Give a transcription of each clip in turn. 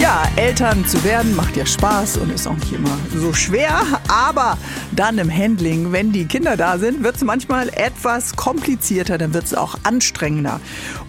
Ja, Eltern zu werden macht ja Spaß und ist auch nicht immer so schwer, aber dann im Handling, wenn die Kinder da sind, wird es manchmal etwas komplizierter, dann wird es auch anstrengender.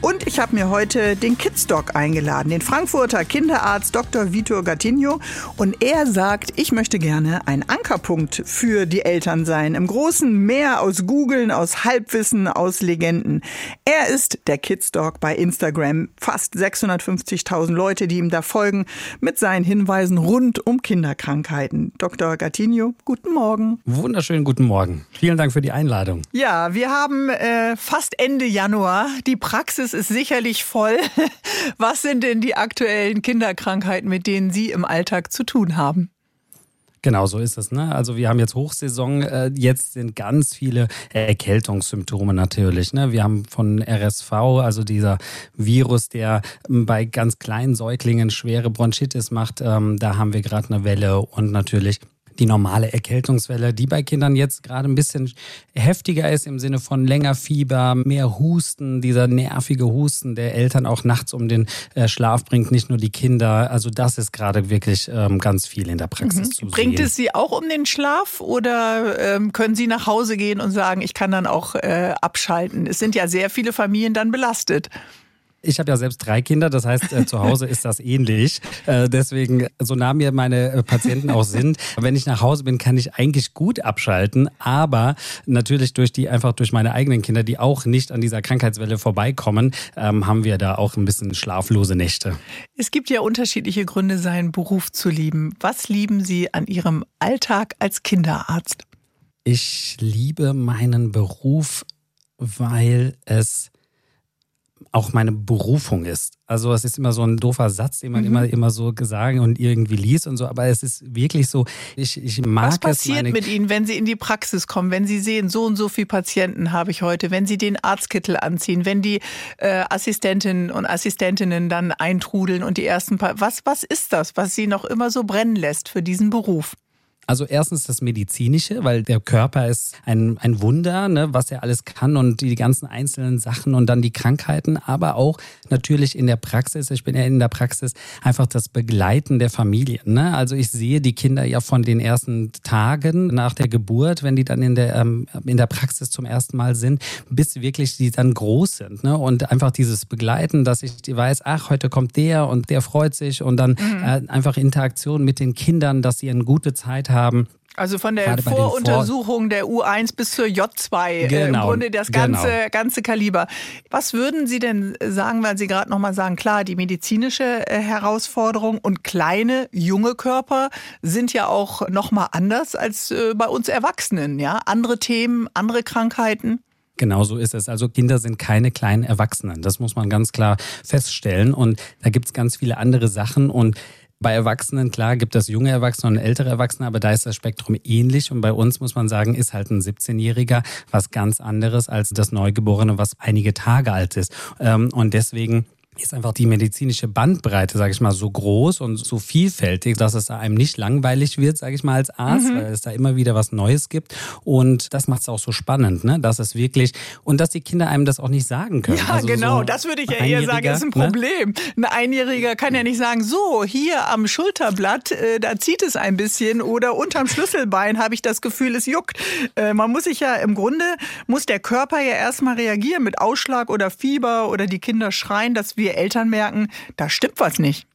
Und ich habe mir heute den Kidsdoc eingeladen, den Frankfurter Kinderarzt Dr. Vitor Gattinho. Und er sagt, ich möchte gerne ein Ankerpunkt für die Eltern sein. Im großen Meer aus Googeln, aus Halbwissen, aus Legenden. Er ist der Kidsdoc bei Instagram. Fast 650.000 Leute, die ihm da folgen Morgen mit seinen Hinweisen rund um Kinderkrankheiten. Dr. Gattinho, guten Morgen. Wunderschönen guten Morgen. Vielen Dank für die Einladung. Ja, wir haben äh, fast Ende Januar. Die Praxis ist sicherlich voll. Was sind denn die aktuellen Kinderkrankheiten, mit denen Sie im Alltag zu tun haben? Genau, so ist es. Ne? Also wir haben jetzt Hochsaison, äh, jetzt sind ganz viele Erkältungssymptome natürlich. Ne? Wir haben von RSV, also dieser Virus, der ähm, bei ganz kleinen Säuglingen schwere Bronchitis macht, ähm, da haben wir gerade eine Welle und natürlich die normale Erkältungswelle, die bei Kindern jetzt gerade ein bisschen heftiger ist im Sinne von länger Fieber, mehr Husten, dieser nervige Husten, der Eltern auch nachts um den äh, Schlaf bringt, nicht nur die Kinder. Also das ist gerade wirklich ähm, ganz viel in der Praxis mhm. zu sehen. Bringt es Sie auch um den Schlaf oder ähm, können Sie nach Hause gehen und sagen, ich kann dann auch äh, abschalten? Es sind ja sehr viele Familien dann belastet. Ich habe ja selbst drei Kinder, das heißt, äh, zu Hause ist das ähnlich. Äh, deswegen, so nah mir meine äh, Patienten auch sind, wenn ich nach Hause bin, kann ich eigentlich gut abschalten. Aber natürlich durch die, einfach durch meine eigenen Kinder, die auch nicht an dieser Krankheitswelle vorbeikommen, ähm, haben wir da auch ein bisschen schlaflose Nächte. Es gibt ja unterschiedliche Gründe, seinen Beruf zu lieben. Was lieben Sie an Ihrem Alltag als Kinderarzt? Ich liebe meinen Beruf, weil es auch meine Berufung ist. Also es ist immer so ein doofer Satz, den man mhm. immer, immer so gesagt und irgendwie liest und so, aber es ist wirklich so, ich, ich mag Was passiert es mit Ihnen, wenn Sie in die Praxis kommen, wenn Sie sehen, so und so viele Patienten habe ich heute, wenn Sie den Arztkittel anziehen, wenn die äh, Assistentinnen und Assistentinnen dann eintrudeln und die ersten paar, was, was ist das, was Sie noch immer so brennen lässt für diesen Beruf? Also erstens das Medizinische, weil der Körper ist ein, ein Wunder, ne, was er alles kann und die ganzen einzelnen Sachen und dann die Krankheiten, aber auch natürlich in der Praxis, ich bin ja in der Praxis, einfach das Begleiten der Familie. Ne? Also ich sehe die Kinder ja von den ersten Tagen nach der Geburt, wenn die dann in der, ähm, in der Praxis zum ersten Mal sind, bis wirklich die dann groß sind. Ne? Und einfach dieses Begleiten, dass ich weiß, ach, heute kommt der und der freut sich und dann mhm. äh, einfach Interaktion mit den Kindern, dass sie eine gute Zeit haben haben. Also von der Voruntersuchung Vor der U1 bis zur J2 genau, im Grunde das ganze, genau. ganze Kaliber. Was würden Sie denn sagen, weil Sie gerade nochmal sagen, klar, die medizinische äh, Herausforderung und kleine, junge Körper sind ja auch nochmal anders als äh, bei uns Erwachsenen, ja? Andere Themen, andere Krankheiten. Genau so ist es. Also Kinder sind keine kleinen Erwachsenen. Das muss man ganz klar feststellen. Und da gibt es ganz viele andere Sachen. Und bei Erwachsenen, klar, gibt es junge Erwachsene und ältere Erwachsene, aber da ist das Spektrum ähnlich. Und bei uns muss man sagen, ist halt ein 17-Jähriger was ganz anderes als das Neugeborene, was einige Tage alt ist. Ähm, und deswegen ist einfach die medizinische Bandbreite, sage ich mal, so groß und so vielfältig, dass es einem nicht langweilig wird, sage ich mal, als Arzt, mhm. weil es da immer wieder was Neues gibt. Und das macht es auch so spannend, ne? dass es wirklich, und dass die Kinder einem das auch nicht sagen können. Ja, also genau, so das würde ich ja eher sagen, ist ein ne? Problem. Ne? Ein Einjähriger kann ja nicht sagen, so, hier am Schulterblatt, äh, da zieht es ein bisschen oder unterm Schlüsselbein habe ich das Gefühl, es juckt. Äh, man muss sich ja im Grunde, muss der Körper ja erstmal reagieren mit Ausschlag oder Fieber oder die Kinder schreien, dass wir Eltern merken, da stimmt was nicht.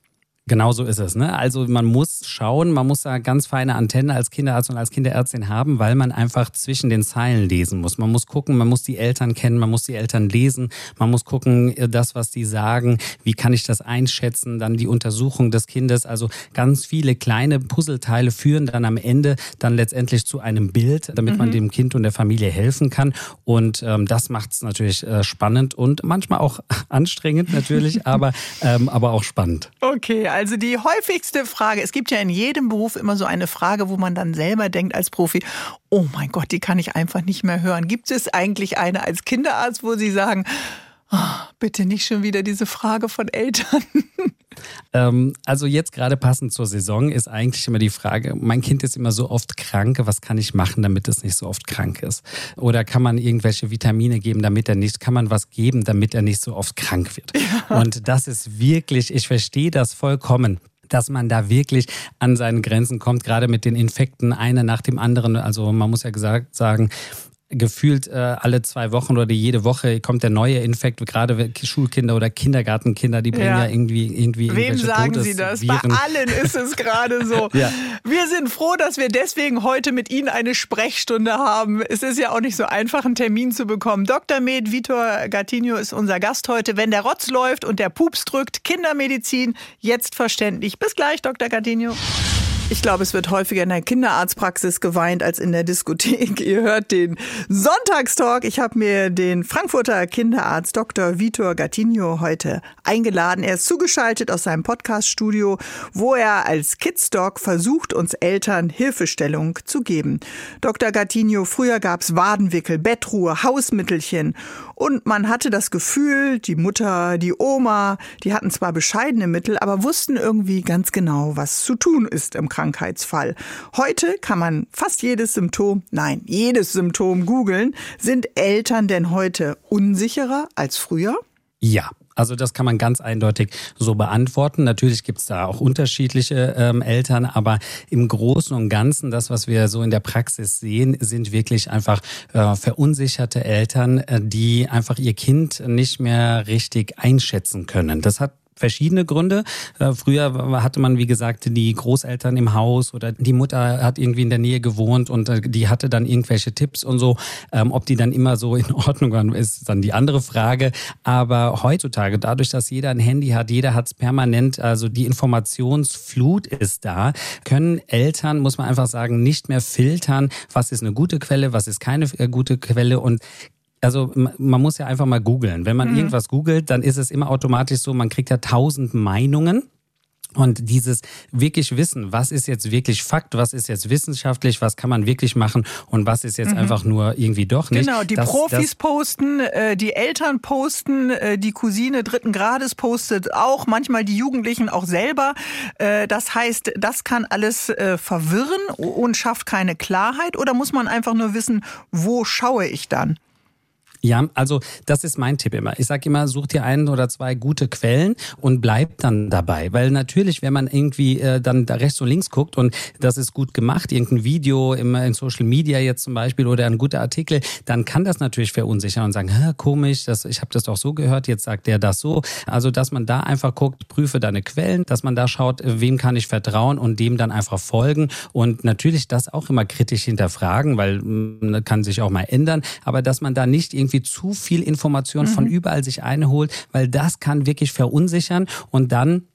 Genau so ist es. Ne? Also man muss schauen, man muss da ganz feine Antennen als Kinderarzt und als Kinderärztin haben, weil man einfach zwischen den Zeilen lesen muss. Man muss gucken, man muss die Eltern kennen, man muss die Eltern lesen, man muss gucken, äh, das, was die sagen, wie kann ich das einschätzen, dann die Untersuchung des Kindes. Also ganz viele kleine Puzzleteile führen dann am Ende dann letztendlich zu einem Bild, damit mhm. man dem Kind und der Familie helfen kann. Und ähm, das macht es natürlich äh, spannend und manchmal auch anstrengend natürlich, aber, ähm, aber auch spannend. Okay, also die häufigste Frage, es gibt ja in jedem Beruf immer so eine Frage, wo man dann selber denkt als Profi, oh mein Gott, die kann ich einfach nicht mehr hören. Gibt es eigentlich eine als Kinderarzt, wo Sie sagen, oh, bitte nicht schon wieder diese Frage von Eltern. Ähm, also jetzt gerade passend zur Saison ist eigentlich immer die Frage, mein Kind ist immer so oft krank, was kann ich machen, damit es nicht so oft krank ist? Oder kann man irgendwelche Vitamine geben, damit er nicht, kann man was geben, damit er nicht so oft krank wird? Ja. Und das ist wirklich, ich verstehe das vollkommen dass man da wirklich an seinen Grenzen kommt, gerade mit den Infekten, einer nach dem anderen. Also man muss ja gesagt sagen, gefühlt äh, alle zwei Wochen oder jede Woche kommt der neue Infekt, gerade Schulkinder oder Kindergartenkinder, die bringen ja, ja irgendwie irgendwie Wem sagen Sie das? Bei allen ist es gerade so. ja. Wir sind froh, dass wir deswegen heute mit Ihnen eine Sprechstunde haben. Es ist ja auch nicht so einfach, einen Termin zu bekommen. Dr. Med Vitor Gattinho ist unser Gast heute. Wenn der Rotz läuft und der Pups drückt, Kindermedizin, jetzt verständlich. Bis gleich, Dr. Gattinho. Ich glaube, es wird häufiger in der Kinderarztpraxis geweint als in der Diskothek. Ihr hört den Sonntagstalk. Ich habe mir den Frankfurter Kinderarzt Dr. Vitor Gattinho heute eingeladen. Er ist zugeschaltet aus seinem Podcaststudio, wo er als Kidsdoc versucht, uns Eltern Hilfestellung zu geben. Dr. Gattinho, früher gab's Wadenwickel, Bettruhe, Hausmittelchen und man hatte das Gefühl, die Mutter, die Oma, die hatten zwar bescheidene Mittel, aber wussten irgendwie ganz genau, was zu tun ist im Krankheitsfall. Heute kann man fast jedes Symptom, nein, jedes Symptom googeln. Sind Eltern denn heute unsicherer als früher? Ja, also das kann man ganz eindeutig so beantworten. Natürlich gibt es da auch unterschiedliche ähm, Eltern, aber im Großen und Ganzen, das, was wir so in der Praxis sehen, sind wirklich einfach äh, verunsicherte Eltern, äh, die einfach ihr Kind nicht mehr richtig einschätzen können. Das hat verschiedene Gründe. Äh, früher hatte man, wie gesagt, die Großeltern im Haus oder die Mutter hat irgendwie in der Nähe gewohnt und äh, die hatte dann irgendwelche Tipps und so. Ähm, ob die dann immer so in Ordnung waren, ist dann die andere Frage. Aber heutzutage, dadurch, dass jeder ein Handy hat, jeder hat es permanent, also die Informationsflut ist da, können Eltern, muss man einfach sagen, nicht mehr filtern, was ist eine gute Quelle, was ist keine äh, gute Quelle und also man muss ja einfach mal googeln. Wenn man mhm. irgendwas googelt, dann ist es immer automatisch so, man kriegt ja tausend Meinungen. Und dieses wirklich Wissen, was ist jetzt wirklich Fakt, was ist jetzt wissenschaftlich, was kann man wirklich machen und was ist jetzt mhm. einfach nur irgendwie doch nicht. Genau, die das, Profis das posten, äh, die Eltern posten, äh, die Cousine dritten Grades postet auch, manchmal die Jugendlichen auch selber. Äh, das heißt, das kann alles äh, verwirren und schafft keine Klarheit oder muss man einfach nur wissen, wo schaue ich dann? Ja, also das ist mein Tipp immer. Ich sage immer, such dir ein oder zwei gute Quellen und bleib dann dabei. Weil natürlich, wenn man irgendwie äh, dann da rechts und links guckt und das ist gut gemacht, irgendein Video im, in Social Media jetzt zum Beispiel oder ein guter Artikel, dann kann das natürlich verunsichern und sagen, komisch, das, ich habe das doch so gehört, jetzt sagt der das so. Also dass man da einfach guckt, prüfe deine Quellen, dass man da schaut, wem kann ich vertrauen und dem dann einfach folgen und natürlich das auch immer kritisch hinterfragen, weil mh, hm, kann sich auch mal ändern, aber dass man da nicht irgendwie irgendwie zu viel Information mhm. von überall sich einholt, weil das kann wirklich verunsichern und dann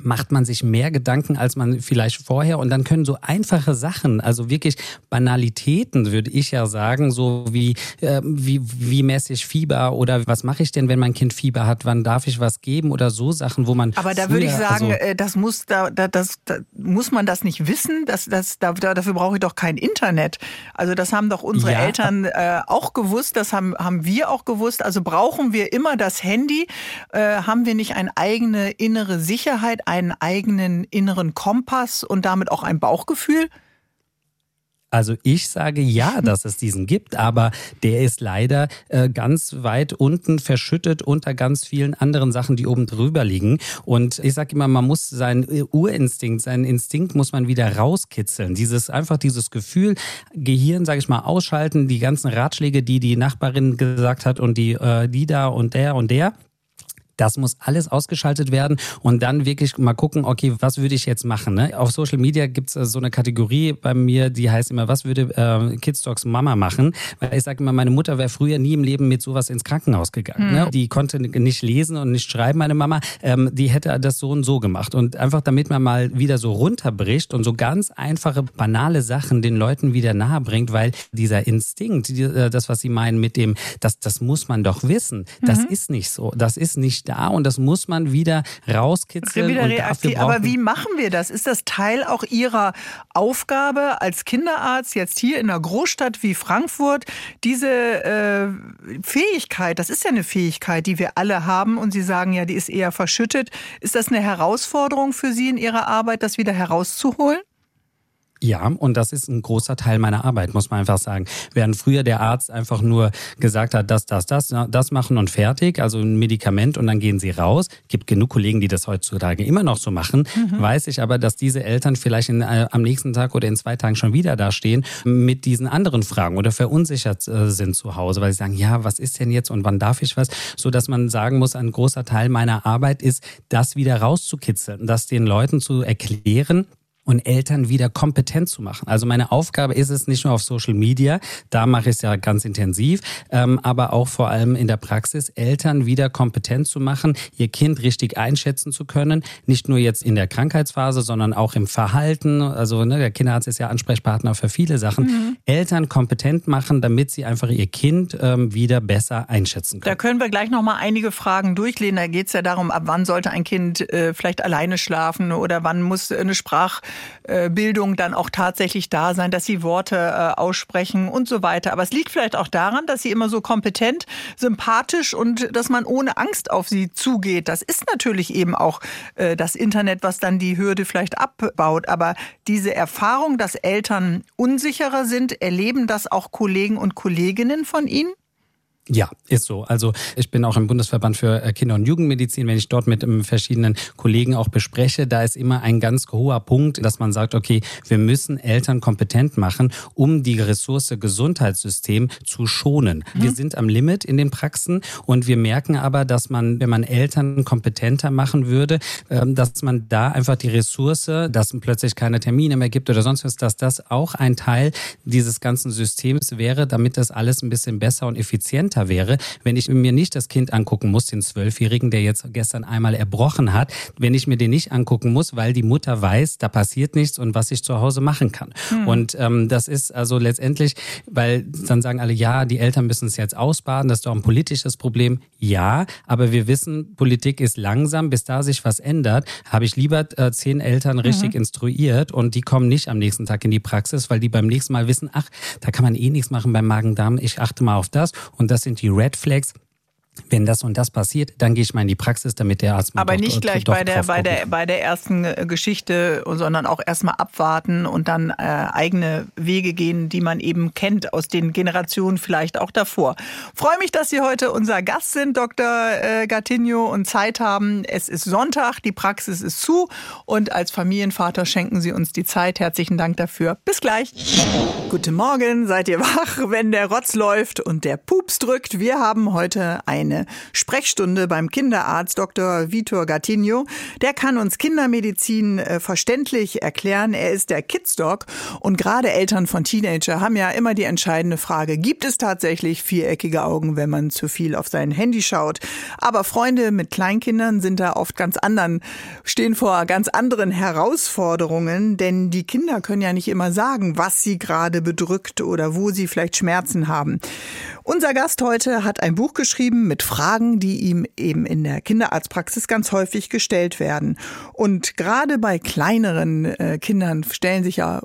macht man sich mehr Gedanken, als man vielleicht vorher. Und dann können so einfache Sachen, also wirklich Banalitäten, würde ich ja sagen, so wie, äh, wie, wie messe ich Fieber oder was mache ich denn, wenn mein Kind Fieber hat, wann darf ich was geben oder so Sachen, wo man. Aber da würde ich sagen, also, äh, das muss, da, da, das, da, muss man das nicht wissen. Das, das, da, dafür brauche ich doch kein Internet. Also das haben doch unsere ja. Eltern äh, auch gewusst, das haben, haben wir auch gewusst. Also brauchen wir immer das Handy? Äh, haben wir nicht eine eigene innere Sicherheit? Einen eigenen inneren Kompass und damit auch ein Bauchgefühl? Also ich sage ja, dass es diesen gibt, aber der ist leider äh, ganz weit unten verschüttet unter ganz vielen anderen Sachen, die oben drüber liegen. Und ich sage immer, man muss seinen Urinstinkt, seinen Instinkt muss man wieder rauskitzeln. Dieses einfach dieses Gefühl, Gehirn, sage ich mal, ausschalten, die ganzen Ratschläge, die die Nachbarin gesagt hat und die äh, die da und der und der das muss alles ausgeschaltet werden und dann wirklich mal gucken, okay, was würde ich jetzt machen? Ne? Auf Social Media gibt es äh, so eine Kategorie bei mir, die heißt immer, was würde äh, Kids Dogs Mama machen? Weil ich sage immer, meine Mutter wäre früher nie im Leben mit sowas ins Krankenhaus gegangen. Mhm. Ne? Die konnte nicht lesen und nicht schreiben, meine Mama. Ähm, die hätte das so und so gemacht. Und einfach damit man mal wieder so runterbricht und so ganz einfache, banale Sachen den Leuten wieder nahe bringt, weil dieser Instinkt, die, äh, das, was sie meinen mit dem, das, das muss man doch wissen, das mhm. ist nicht so. Das ist nicht da und das muss man wieder rauskitzeln. Wieder reaktiv. Aber wie machen wir das? Ist das Teil auch Ihrer Aufgabe als Kinderarzt jetzt hier in einer Großstadt wie Frankfurt, diese äh, Fähigkeit, das ist ja eine Fähigkeit, die wir alle haben und Sie sagen ja, die ist eher verschüttet. Ist das eine Herausforderung für Sie in Ihrer Arbeit, das wieder herauszuholen? Ja, und das ist ein großer Teil meiner Arbeit, muss man einfach sagen. Während früher der Arzt einfach nur gesagt hat, das, das, das, das machen und fertig, also ein Medikament und dann gehen sie raus. Gibt genug Kollegen, die das heutzutage immer noch so machen. Mhm. Weiß ich aber, dass diese Eltern vielleicht in, äh, am nächsten Tag oder in zwei Tagen schon wieder da stehen mit diesen anderen Fragen oder verunsichert äh, sind zu Hause, weil sie sagen, ja, was ist denn jetzt und wann darf ich was? So dass man sagen muss, ein großer Teil meiner Arbeit ist, das wieder rauszukitzeln, das den Leuten zu erklären, und Eltern wieder kompetent zu machen. Also meine Aufgabe ist es nicht nur auf Social Media, da mache ich es ja ganz intensiv, ähm, aber auch vor allem in der Praxis, Eltern wieder kompetent zu machen, ihr Kind richtig einschätzen zu können, nicht nur jetzt in der Krankheitsphase, sondern auch im Verhalten. Also ne, der Kinderarzt ist ja Ansprechpartner für viele Sachen. Mhm. Eltern kompetent machen, damit sie einfach ihr Kind ähm, wieder besser einschätzen können. Da können wir gleich noch mal einige Fragen durchlehnen. Da geht es ja darum, ab wann sollte ein Kind äh, vielleicht alleine schlafen oder wann muss eine Sprach Bildung dann auch tatsächlich da sein, dass sie Worte äh, aussprechen und so weiter. Aber es liegt vielleicht auch daran, dass sie immer so kompetent, sympathisch und dass man ohne Angst auf sie zugeht. Das ist natürlich eben auch äh, das Internet, was dann die Hürde vielleicht abbaut. Aber diese Erfahrung, dass Eltern unsicherer sind, erleben das auch Kollegen und Kolleginnen von Ihnen? Ja, ist so. Also ich bin auch im Bundesverband für äh, Kinder- und Jugendmedizin. Wenn ich dort mit ähm, verschiedenen Kollegen auch bespreche, da ist immer ein ganz hoher Punkt, dass man sagt, okay, wir müssen Eltern kompetent machen, um die Ressource Gesundheitssystem zu schonen. Mhm. Wir sind am Limit in den Praxen und wir merken aber, dass man, wenn man Eltern kompetenter machen würde, ähm, dass man da einfach die Ressource, dass plötzlich keine Termine mehr gibt oder sonst was, dass das auch ein Teil dieses ganzen Systems wäre, damit das alles ein bisschen besser und effizienter netter wäre, wenn ich mir nicht das Kind angucken muss, den Zwölfjährigen, der jetzt gestern einmal erbrochen hat, wenn ich mir den nicht angucken muss, weil die Mutter weiß, da passiert nichts und was ich zu Hause machen kann. Mhm. Und ähm, das ist also letztendlich, weil dann sagen alle, ja, die Eltern müssen es jetzt ausbaden, das ist doch ein politisches Problem. Ja, aber wir wissen, Politik ist langsam, bis da sich was ändert, habe ich lieber äh, zehn Eltern richtig mhm. instruiert und die kommen nicht am nächsten Tag in die Praxis, weil die beim nächsten Mal wissen, ach, da kann man eh nichts machen beim Magen-Darm, ich achte mal auf das und das sind die Red Flags wenn das und das passiert, dann gehe ich mal in die Praxis, damit der Arzt mir Aber doch, nicht gleich bei der, bei, der, bei der ersten äh, Geschichte, sondern auch erstmal abwarten und dann äh, eigene Wege gehen, die man eben kennt aus den Generationen vielleicht auch davor. Freue mich, dass Sie heute unser Gast sind, Dr. Äh, Gattinho, und Zeit haben. Es ist Sonntag, die Praxis ist zu und als Familienvater schenken Sie uns die Zeit. Herzlichen Dank dafür. Bis gleich. Guten Morgen, seid ihr wach, wenn der Rotz läuft und der Pups drückt. Wir haben heute ein eine Sprechstunde beim Kinderarzt Dr. Vitor Gattinho. Der kann uns Kindermedizin äh, verständlich erklären. Er ist der Kidsdoc und gerade Eltern von Teenager haben ja immer die entscheidende Frage, gibt es tatsächlich viereckige Augen, wenn man zu viel auf sein Handy schaut? Aber Freunde mit Kleinkindern sind da oft ganz anderen, stehen vor ganz anderen Herausforderungen, denn die Kinder können ja nicht immer sagen, was sie gerade bedrückt oder wo sie vielleicht Schmerzen haben. Unser Gast heute hat ein Buch geschrieben mit Fragen, die ihm eben in der Kinderarztpraxis ganz häufig gestellt werden. Und gerade bei kleineren äh, Kindern stellen sich ja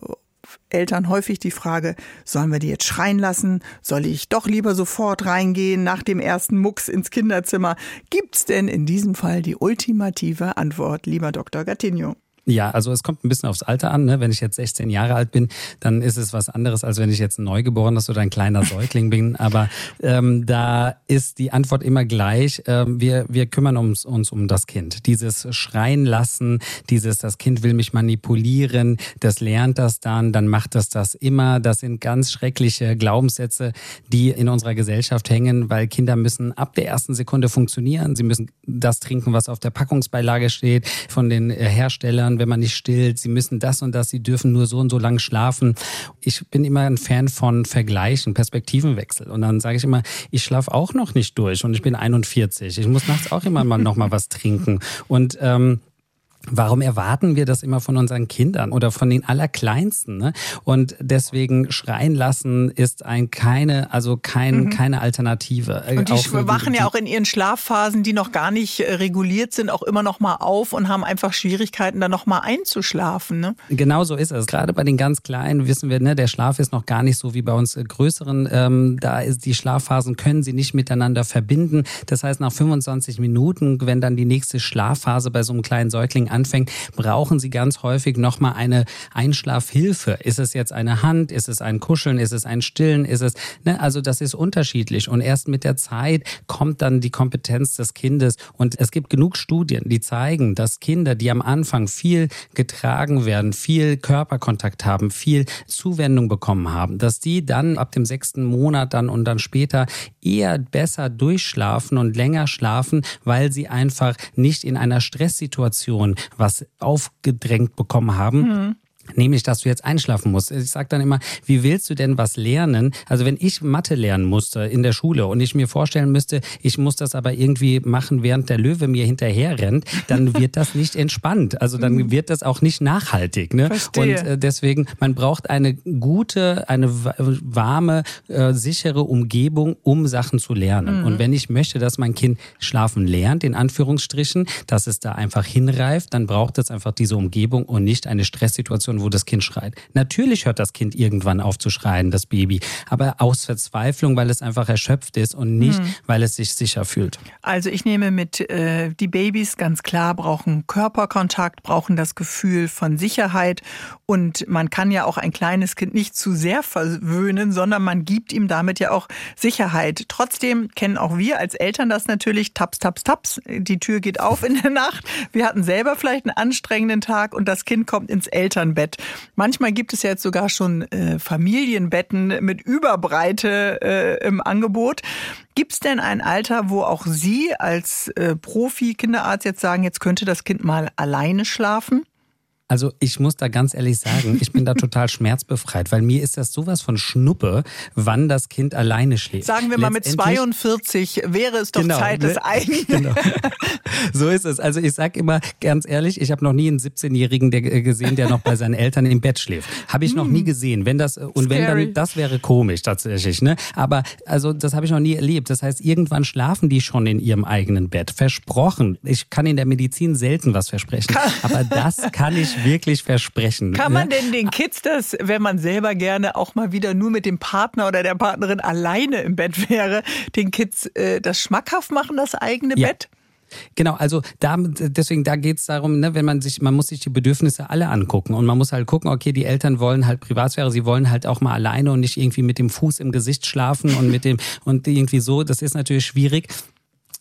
Eltern häufig die Frage, sollen wir die jetzt schreien lassen? Soll ich doch lieber sofort reingehen nach dem ersten Mucks ins Kinderzimmer? Gibt's denn in diesem Fall die ultimative Antwort, lieber Dr. Gattinho? Ja, also es kommt ein bisschen aufs Alter an. Ne? Wenn ich jetzt 16 Jahre alt bin, dann ist es was anderes, als wenn ich jetzt ein Neugeborenes oder ein kleiner Säugling bin. Aber ähm, da ist die Antwort immer gleich. Ähm, wir, wir kümmern uns, uns um das Kind. Dieses Schreien lassen, dieses, das Kind will mich manipulieren, das lernt das dann, dann macht das das immer. Das sind ganz schreckliche Glaubenssätze, die in unserer Gesellschaft hängen, weil Kinder müssen ab der ersten Sekunde funktionieren. Sie müssen das trinken, was auf der Packungsbeilage steht von den Herstellern ändern, wenn man nicht stillt. Sie müssen das und das, sie dürfen nur so und so lang schlafen. Ich bin immer ein Fan von Vergleichen, Perspektivenwechsel. Und dann sage ich immer, ich schlafe auch noch nicht durch und ich bin 41. Ich muss nachts auch immer mal noch mal was trinken. Und ähm, Warum erwarten wir das immer von unseren Kindern oder von den Allerkleinsten? Ne? Und deswegen schreien lassen ist ein keine, also kein, mhm. keine Alternative. Äh, und die auch, wachen die, ja auch in ihren Schlafphasen, die noch gar nicht äh, reguliert sind, auch immer noch mal auf und haben einfach Schwierigkeiten, da noch mal einzuschlafen. Ne? Genau so ist es. Gerade bei den ganz Kleinen wissen wir, ne, der Schlaf ist noch gar nicht so wie bei uns äh, Größeren. Ähm, da ist die Schlafphasen können sie nicht miteinander verbinden. Das heißt, nach 25 Minuten, wenn dann die nächste Schlafphase bei so einem kleinen Säugling anfängt, brauchen Sie ganz häufig nochmal eine Einschlafhilfe. Ist es jetzt eine Hand? Ist es ein Kuscheln? Ist es ein Stillen? Ist es, ne? Also das ist unterschiedlich. Und erst mit der Zeit kommt dann die Kompetenz des Kindes. Und es gibt genug Studien, die zeigen, dass Kinder, die am Anfang viel getragen werden, viel Körperkontakt haben, viel Zuwendung bekommen haben, dass die dann ab dem sechsten Monat dann und dann später eher besser durchschlafen und länger schlafen, weil sie einfach nicht in einer Stresssituation was aufgedrängt bekommen haben. Mhm. Nämlich, dass du jetzt einschlafen musst. Ich sage dann immer, wie willst du denn was lernen? Also wenn ich Mathe lernen musste in der Schule und ich mir vorstellen müsste, ich muss das aber irgendwie machen, während der Löwe mir hinterher rennt, dann wird das nicht entspannt. Also dann mhm. wird das auch nicht nachhaltig. Ne? Und äh, deswegen, man braucht eine gute, eine warme, äh, sichere Umgebung, um Sachen zu lernen. Mhm. Und wenn ich möchte, dass mein Kind schlafen lernt, in Anführungsstrichen, dass es da einfach hinreift, dann braucht es einfach diese Umgebung und nicht eine Stresssituation Situation, wo das Kind schreit. Natürlich hört das Kind irgendwann auf zu schreien, das Baby, aber aus Verzweiflung, weil es einfach erschöpft ist und nicht, hm. weil es sich sicher fühlt. Also ich nehme mit, äh, die Babys ganz klar brauchen Körperkontakt, brauchen das Gefühl von Sicherheit und man kann ja auch ein kleines Kind nicht zu sehr verwöhnen, sondern man gibt ihm damit ja auch Sicherheit. Trotzdem kennen auch wir als Eltern das natürlich, taps, taps, taps, die Tür geht auf in der Nacht. Wir hatten selber vielleicht einen anstrengenden Tag und das Kind kommt ins Elternbett. Bett. Manchmal gibt es ja jetzt sogar schon äh, Familienbetten mit Überbreite äh, im Angebot. Gibt es denn ein Alter, wo auch Sie als äh, Profi-Kinderarzt jetzt sagen, jetzt könnte das Kind mal alleine schlafen? Also ich muss da ganz ehrlich sagen, ich bin da total schmerzbefreit, weil mir ist das sowas von Schnuppe, wann das Kind alleine schläft. Sagen wir mal mit 42 wäre es doch genau, Zeit des ne? eigenen. Genau. So ist es. Also ich sag immer ganz ehrlich, ich habe noch nie einen 17-Jährigen gesehen, der noch bei seinen Eltern im Bett schläft. Habe ich noch nie hm. gesehen. Wenn das und Scary. wenn dann das wäre komisch tatsächlich, ne? Aber also das habe ich noch nie erlebt. Das heißt, irgendwann schlafen die schon in ihrem eigenen Bett. Versprochen. Ich kann in der Medizin selten was versprechen, aber das kann ich wirklich versprechen. Kann man denn den Kids das, wenn man selber gerne auch mal wieder nur mit dem Partner oder der Partnerin alleine im Bett wäre, den Kids äh, das schmackhaft machen, das eigene ja. Bett? Genau, also da, deswegen, da geht es darum, ne, wenn man sich, man muss sich die Bedürfnisse alle angucken und man muss halt gucken, okay, die Eltern wollen halt Privatsphäre, sie wollen halt auch mal alleine und nicht irgendwie mit dem Fuß im Gesicht schlafen und mit dem und irgendwie so, das ist natürlich schwierig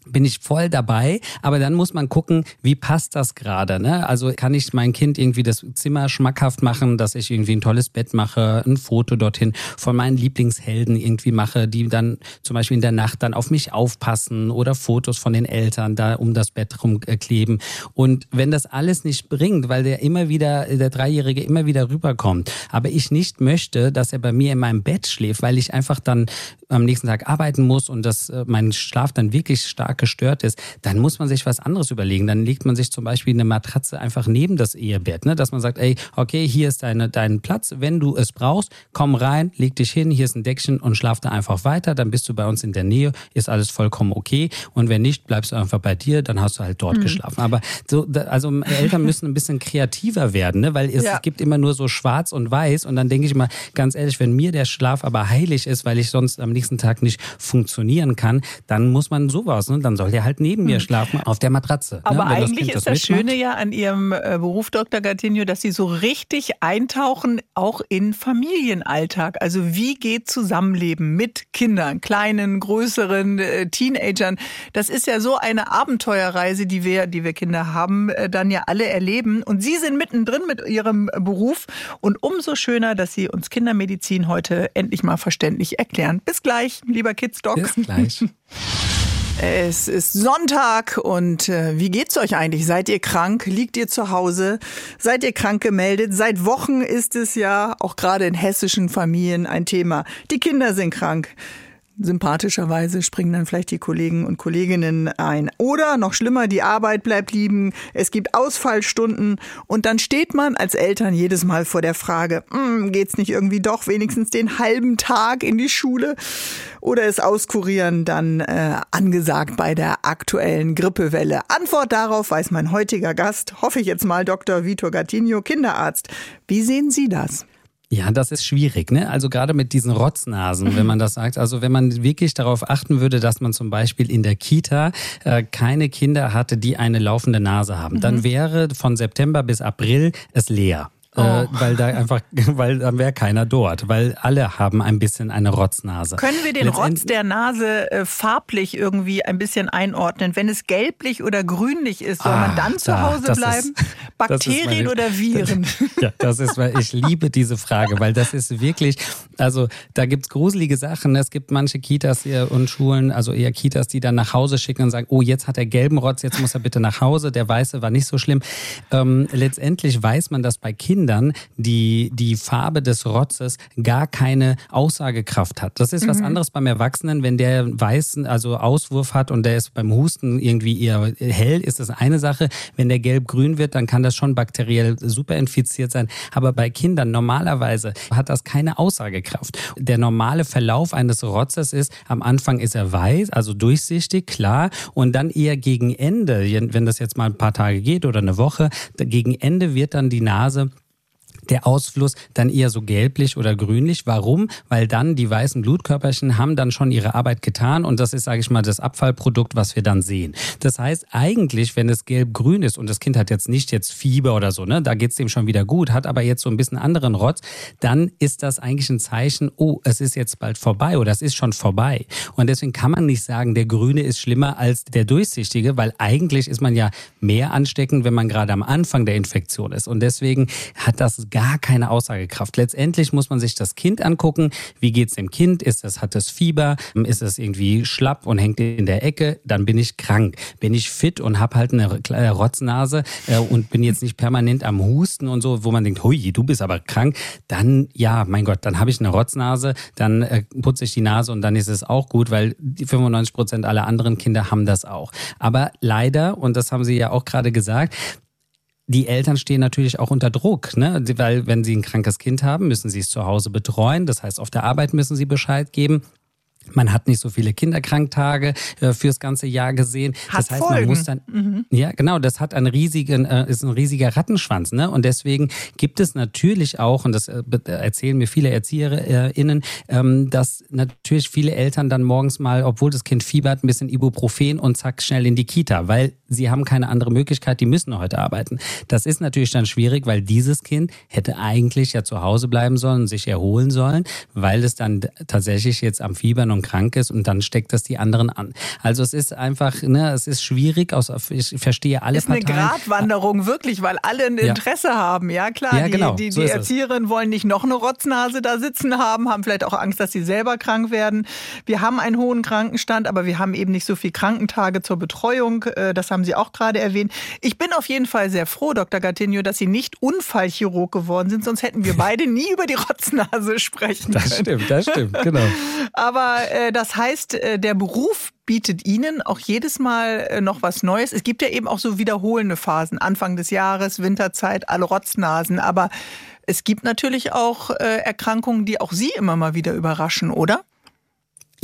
bin ich voll dabei, aber dann muss man gucken, wie passt das gerade. Ne? Also kann ich mein Kind irgendwie das Zimmer schmackhaft machen, dass ich irgendwie ein tolles Bett mache, ein Foto dorthin von meinen Lieblingshelden irgendwie mache, die dann zum Beispiel in der Nacht dann auf mich aufpassen oder Fotos von den Eltern da um das Bett rumkleben. Und wenn das alles nicht bringt, weil der immer wieder, der Dreijährige immer wieder rüberkommt, aber ich nicht möchte, dass er bei mir in meinem Bett schläft, weil ich einfach dann am nächsten Tag arbeiten muss und dass äh, mein Schlaf dann wirklich stark gestört ist, dann muss man sich was anderes überlegen. Dann legt man sich zum Beispiel eine Matratze einfach neben das Ehebett, ne? dass man sagt, ey, okay, hier ist deine, dein Platz, wenn du es brauchst, komm rein, leg dich hin, hier ist ein Deckchen und schlaf da einfach weiter, dann bist du bei uns in der Nähe, ist alles vollkommen okay und wenn nicht, bleibst du einfach bei dir, dann hast du halt dort mhm. geschlafen. Aber so, also Eltern müssen ein bisschen kreativer werden, ne? weil es ja. gibt immer nur so schwarz und weiß und dann denke ich mal, ganz ehrlich, wenn mir der Schlaf aber heilig ist, weil ich sonst am nächsten Tag nicht funktionieren kann, dann muss man sowas, ne? dann soll der halt neben mir hm. schlafen auf der Matratze. Ne? Aber ne? eigentlich das ist das, das Schöne ja an Ihrem äh, Beruf, Dr. Gattinho, dass Sie so richtig eintauchen, auch in Familienalltag. Also wie geht Zusammenleben mit Kindern, kleinen, größeren, äh, Teenagern? Das ist ja so eine Abenteuerreise, die wir, die wir Kinder haben, äh, dann ja alle erleben. Und Sie sind mittendrin mit Ihrem Beruf. Und umso schöner, dass Sie uns Kindermedizin heute endlich mal verständlich erklären. Bis gleich gleich, lieber Kids Doc. Bis gleich. Es ist Sonntag und äh, wie geht's euch eigentlich? Seid ihr krank? Liegt ihr zu Hause? Seid ihr krank gemeldet? Seit Wochen ist es ja auch gerade in hessischen Familien ein Thema. Die Kinder sind krank. Sympathischerweise springen dann vielleicht die Kollegen und Kolleginnen ein. Oder noch schlimmer, die Arbeit bleibt liegen, es gibt Ausfallstunden und dann steht man als Eltern jedes Mal vor der Frage, hm, geht's nicht irgendwie doch wenigstens den halben Tag in die Schule? Oder ist Auskurieren dann äh, angesagt bei der aktuellen Grippewelle? Antwort darauf weiß mein heutiger Gast, hoffe ich jetzt mal, Dr. Vitor Gattinho, Kinderarzt. Wie sehen Sie das? Ja, das ist schwierig, ne? Also gerade mit diesen Rotznasen, wenn man das sagt. Also wenn man wirklich darauf achten würde, dass man zum Beispiel in der Kita äh, keine Kinder hatte, die eine laufende Nase haben, mhm. dann wäre von September bis April es leer. Äh, oh. Äh, weil da einfach, weil dann wäre keiner dort, weil alle haben ein bisschen eine Rotznase. Können wir den Rotz der Nase äh, farblich irgendwie ein bisschen einordnen? Wenn es gelblich oder grünlich ist, soll ah, man dann zu Hause da, bleiben? Ist, Bakterien meine, oder Viren? ja, das ist, weil ich liebe diese Frage, weil das ist wirklich, also da gibt's gruselige Sachen. Es gibt manche Kitas und Schulen, also eher Kitas, die dann nach Hause schicken und sagen, oh, jetzt hat er gelben Rotz, jetzt muss er bitte nach Hause. Der weiße war nicht so schlimm. Ähm, letztendlich weiß man, dass bei Kindern Kindern die, die Farbe des Rotzes gar keine Aussagekraft hat. Das ist was mhm. anderes beim Erwachsenen, wenn der weißen, also Auswurf hat und der ist beim Husten irgendwie eher hell, ist das eine Sache. Wenn der gelb-grün wird, dann kann das schon bakteriell super infiziert sein. Aber bei Kindern normalerweise hat das keine Aussagekraft. Der normale Verlauf eines Rotzes ist, am Anfang ist er weiß, also durchsichtig, klar, und dann eher gegen Ende, wenn das jetzt mal ein paar Tage geht oder eine Woche, gegen Ende wird dann die Nase der Ausfluss dann eher so gelblich oder grünlich. Warum? Weil dann die weißen Blutkörperchen haben dann schon ihre Arbeit getan und das ist, sage ich mal, das Abfallprodukt, was wir dann sehen. Das heißt, eigentlich, wenn es gelb-grün ist und das Kind hat jetzt nicht jetzt Fieber oder so, ne, da geht's dem schon wieder gut, hat aber jetzt so ein bisschen anderen Rotz, dann ist das eigentlich ein Zeichen, oh, es ist jetzt bald vorbei oder es ist schon vorbei. Und deswegen kann man nicht sagen, der grüne ist schlimmer als der durchsichtige, weil eigentlich ist man ja mehr ansteckend, wenn man gerade am Anfang der Infektion ist. Und deswegen hat das gar keine Aussagekraft. Letztendlich muss man sich das Kind angucken. Wie geht's dem Kind? Ist es, hat es Fieber? Ist es irgendwie schlapp und hängt in der Ecke? Dann bin ich krank. Bin ich fit und habe halt eine kleine Rotznase äh, und bin jetzt nicht permanent am Husten und so, wo man denkt, hui, du bist aber krank. Dann, ja, mein Gott, dann habe ich eine Rotznase, dann äh, putze ich die Nase und dann ist es auch gut, weil die 95 Prozent aller anderen Kinder haben das auch. Aber leider, und das haben Sie ja auch gerade gesagt, die Eltern stehen natürlich auch unter Druck, ne? weil wenn sie ein krankes Kind haben, müssen sie es zu Hause betreuen. Das heißt, auf der Arbeit müssen sie Bescheid geben. Man hat nicht so viele Kinderkranktage äh, fürs ganze Jahr gesehen. Hat das heißt, Folgen. man muss dann, mhm. ja genau, das hat einen riesigen, äh, ist ein riesiger Rattenschwanz, ne? Und deswegen gibt es natürlich auch, und das äh, erzählen mir viele ErzieherInnen, ähm, dass natürlich viele Eltern dann morgens mal, obwohl das Kind fiebert, ein bisschen Ibuprofen und zack schnell in die Kita, weil sie haben keine andere Möglichkeit, die müssen heute arbeiten. Das ist natürlich dann schwierig, weil dieses Kind hätte eigentlich ja zu Hause bleiben sollen, sich erholen sollen, weil es dann tatsächlich jetzt am Fiebern und krank ist und dann steckt das die anderen an. Also es ist einfach, ne, es ist schwierig, aus, ich verstehe alle ist Parteien. Ist eine Gratwanderung, wirklich, weil alle ein Interesse ja. haben. Ja, klar, ja, genau. die, die, so die Erzieherinnen wollen nicht noch eine Rotznase da sitzen haben, haben vielleicht auch Angst, dass sie selber krank werden. Wir haben einen hohen Krankenstand, aber wir haben eben nicht so viel Krankentage zur Betreuung. Äh, das haben Sie auch gerade erwähnt. Ich bin auf jeden Fall sehr froh, Dr. Gattinio, dass Sie nicht Unfallchirurg geworden sind, sonst hätten wir beide nie über die Rotznase sprechen können. Das stimmt, das stimmt, genau. aber äh, das heißt, äh, der Beruf bietet Ihnen auch jedes Mal äh, noch was Neues. Es gibt ja eben auch so wiederholende Phasen, Anfang des Jahres, Winterzeit, alle Rotznasen. Aber es gibt natürlich auch äh, Erkrankungen, die auch Sie immer mal wieder überraschen, oder?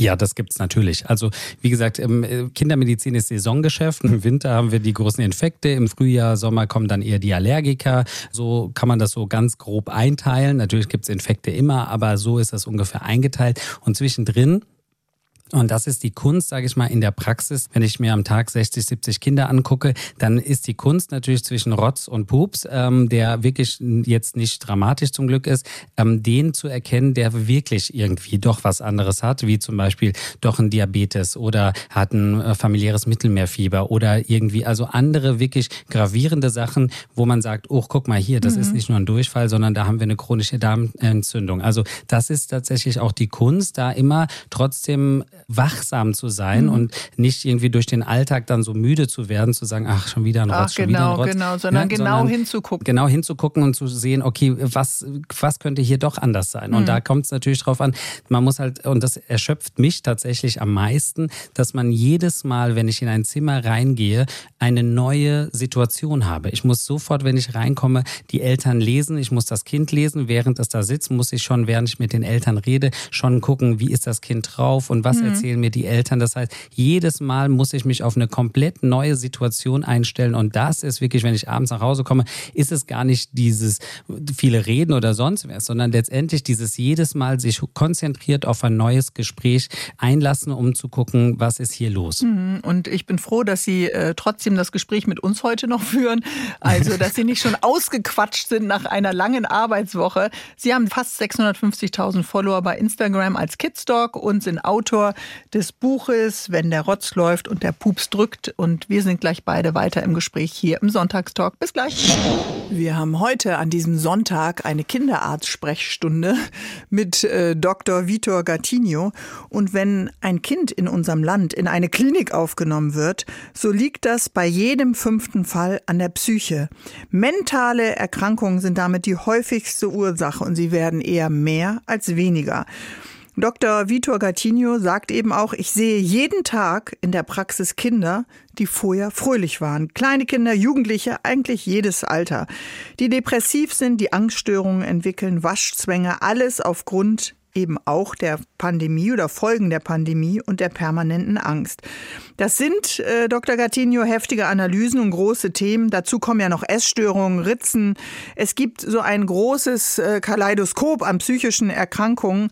Ja, das gibt's natürlich. Also wie gesagt, Kindermedizin ist Saisongeschäft. Im Winter haben wir die großen Infekte, im Frühjahr, Sommer kommen dann eher die Allergiker. So kann man das so ganz grob einteilen. Natürlich gibt's Infekte immer, aber so ist das ungefähr eingeteilt. Und zwischendrin und das ist die Kunst, sage ich mal, in der Praxis. Wenn ich mir am Tag 60, 70 Kinder angucke, dann ist die Kunst natürlich zwischen Rotz und Pups, ähm, der wirklich jetzt nicht dramatisch zum Glück ist, ähm, den zu erkennen, der wirklich irgendwie doch was anderes hat, wie zum Beispiel doch ein Diabetes oder hat ein äh, familiäres Mittelmeerfieber oder irgendwie, also andere wirklich gravierende Sachen, wo man sagt, oh, guck mal hier, das mhm. ist nicht nur ein Durchfall, sondern da haben wir eine chronische Darmentzündung. Also das ist tatsächlich auch die Kunst, da immer trotzdem wachsam zu sein mhm. und nicht irgendwie durch den Alltag dann so müde zu werden, zu sagen, ach, schon wieder ein Rotz, ach, schon genau, wieder ein Rotz. Genau, sondern ja, genau sondern hinzugucken. Genau hinzugucken und zu sehen, okay, was, was könnte hier doch anders sein? Mhm. Und da kommt es natürlich drauf an, man muss halt, und das erschöpft mich tatsächlich am meisten, dass man jedes Mal, wenn ich in ein Zimmer reingehe, eine neue Situation habe. Ich muss sofort, wenn ich reinkomme, die Eltern lesen, ich muss das Kind lesen, während es da sitzt, muss ich schon, während ich mit den Eltern rede, schon gucken, wie ist das Kind drauf und was mhm. Erzählen mir die Eltern. Das heißt, jedes Mal muss ich mich auf eine komplett neue Situation einstellen. Und das ist wirklich, wenn ich abends nach Hause komme, ist es gar nicht dieses viele Reden oder sonst was, sondern letztendlich dieses jedes Mal sich konzentriert auf ein neues Gespräch einlassen, um zu gucken, was ist hier los. Mhm. Und ich bin froh, dass Sie äh, trotzdem das Gespräch mit uns heute noch führen. Also, dass Sie nicht schon ausgequatscht sind nach einer langen Arbeitswoche. Sie haben fast 650.000 Follower bei Instagram als Kidstalk und sind Autor des Buches Wenn der Rotz läuft und der Pups drückt. Und wir sind gleich beide weiter im Gespräch hier im Sonntagstalk. Bis gleich. Wir haben heute an diesem Sonntag eine Kinderarzt-Sprechstunde mit äh, Dr. Vitor Gattinho. Und wenn ein Kind in unserem Land in eine Klinik aufgenommen wird, so liegt das bei jedem fünften Fall an der Psyche. Mentale Erkrankungen sind damit die häufigste Ursache und sie werden eher mehr als weniger. Dr. Vitor Gattinho sagt eben auch, ich sehe jeden Tag in der Praxis Kinder, die vorher fröhlich waren. Kleine Kinder, Jugendliche, eigentlich jedes Alter. Die depressiv sind, die Angststörungen entwickeln, Waschzwänge, alles aufgrund eben auch der Pandemie oder Folgen der Pandemie und der permanenten Angst. Das sind, äh, Dr. Gattinho, heftige Analysen und große Themen. Dazu kommen ja noch Essstörungen, Ritzen. Es gibt so ein großes äh, Kaleidoskop an psychischen Erkrankungen.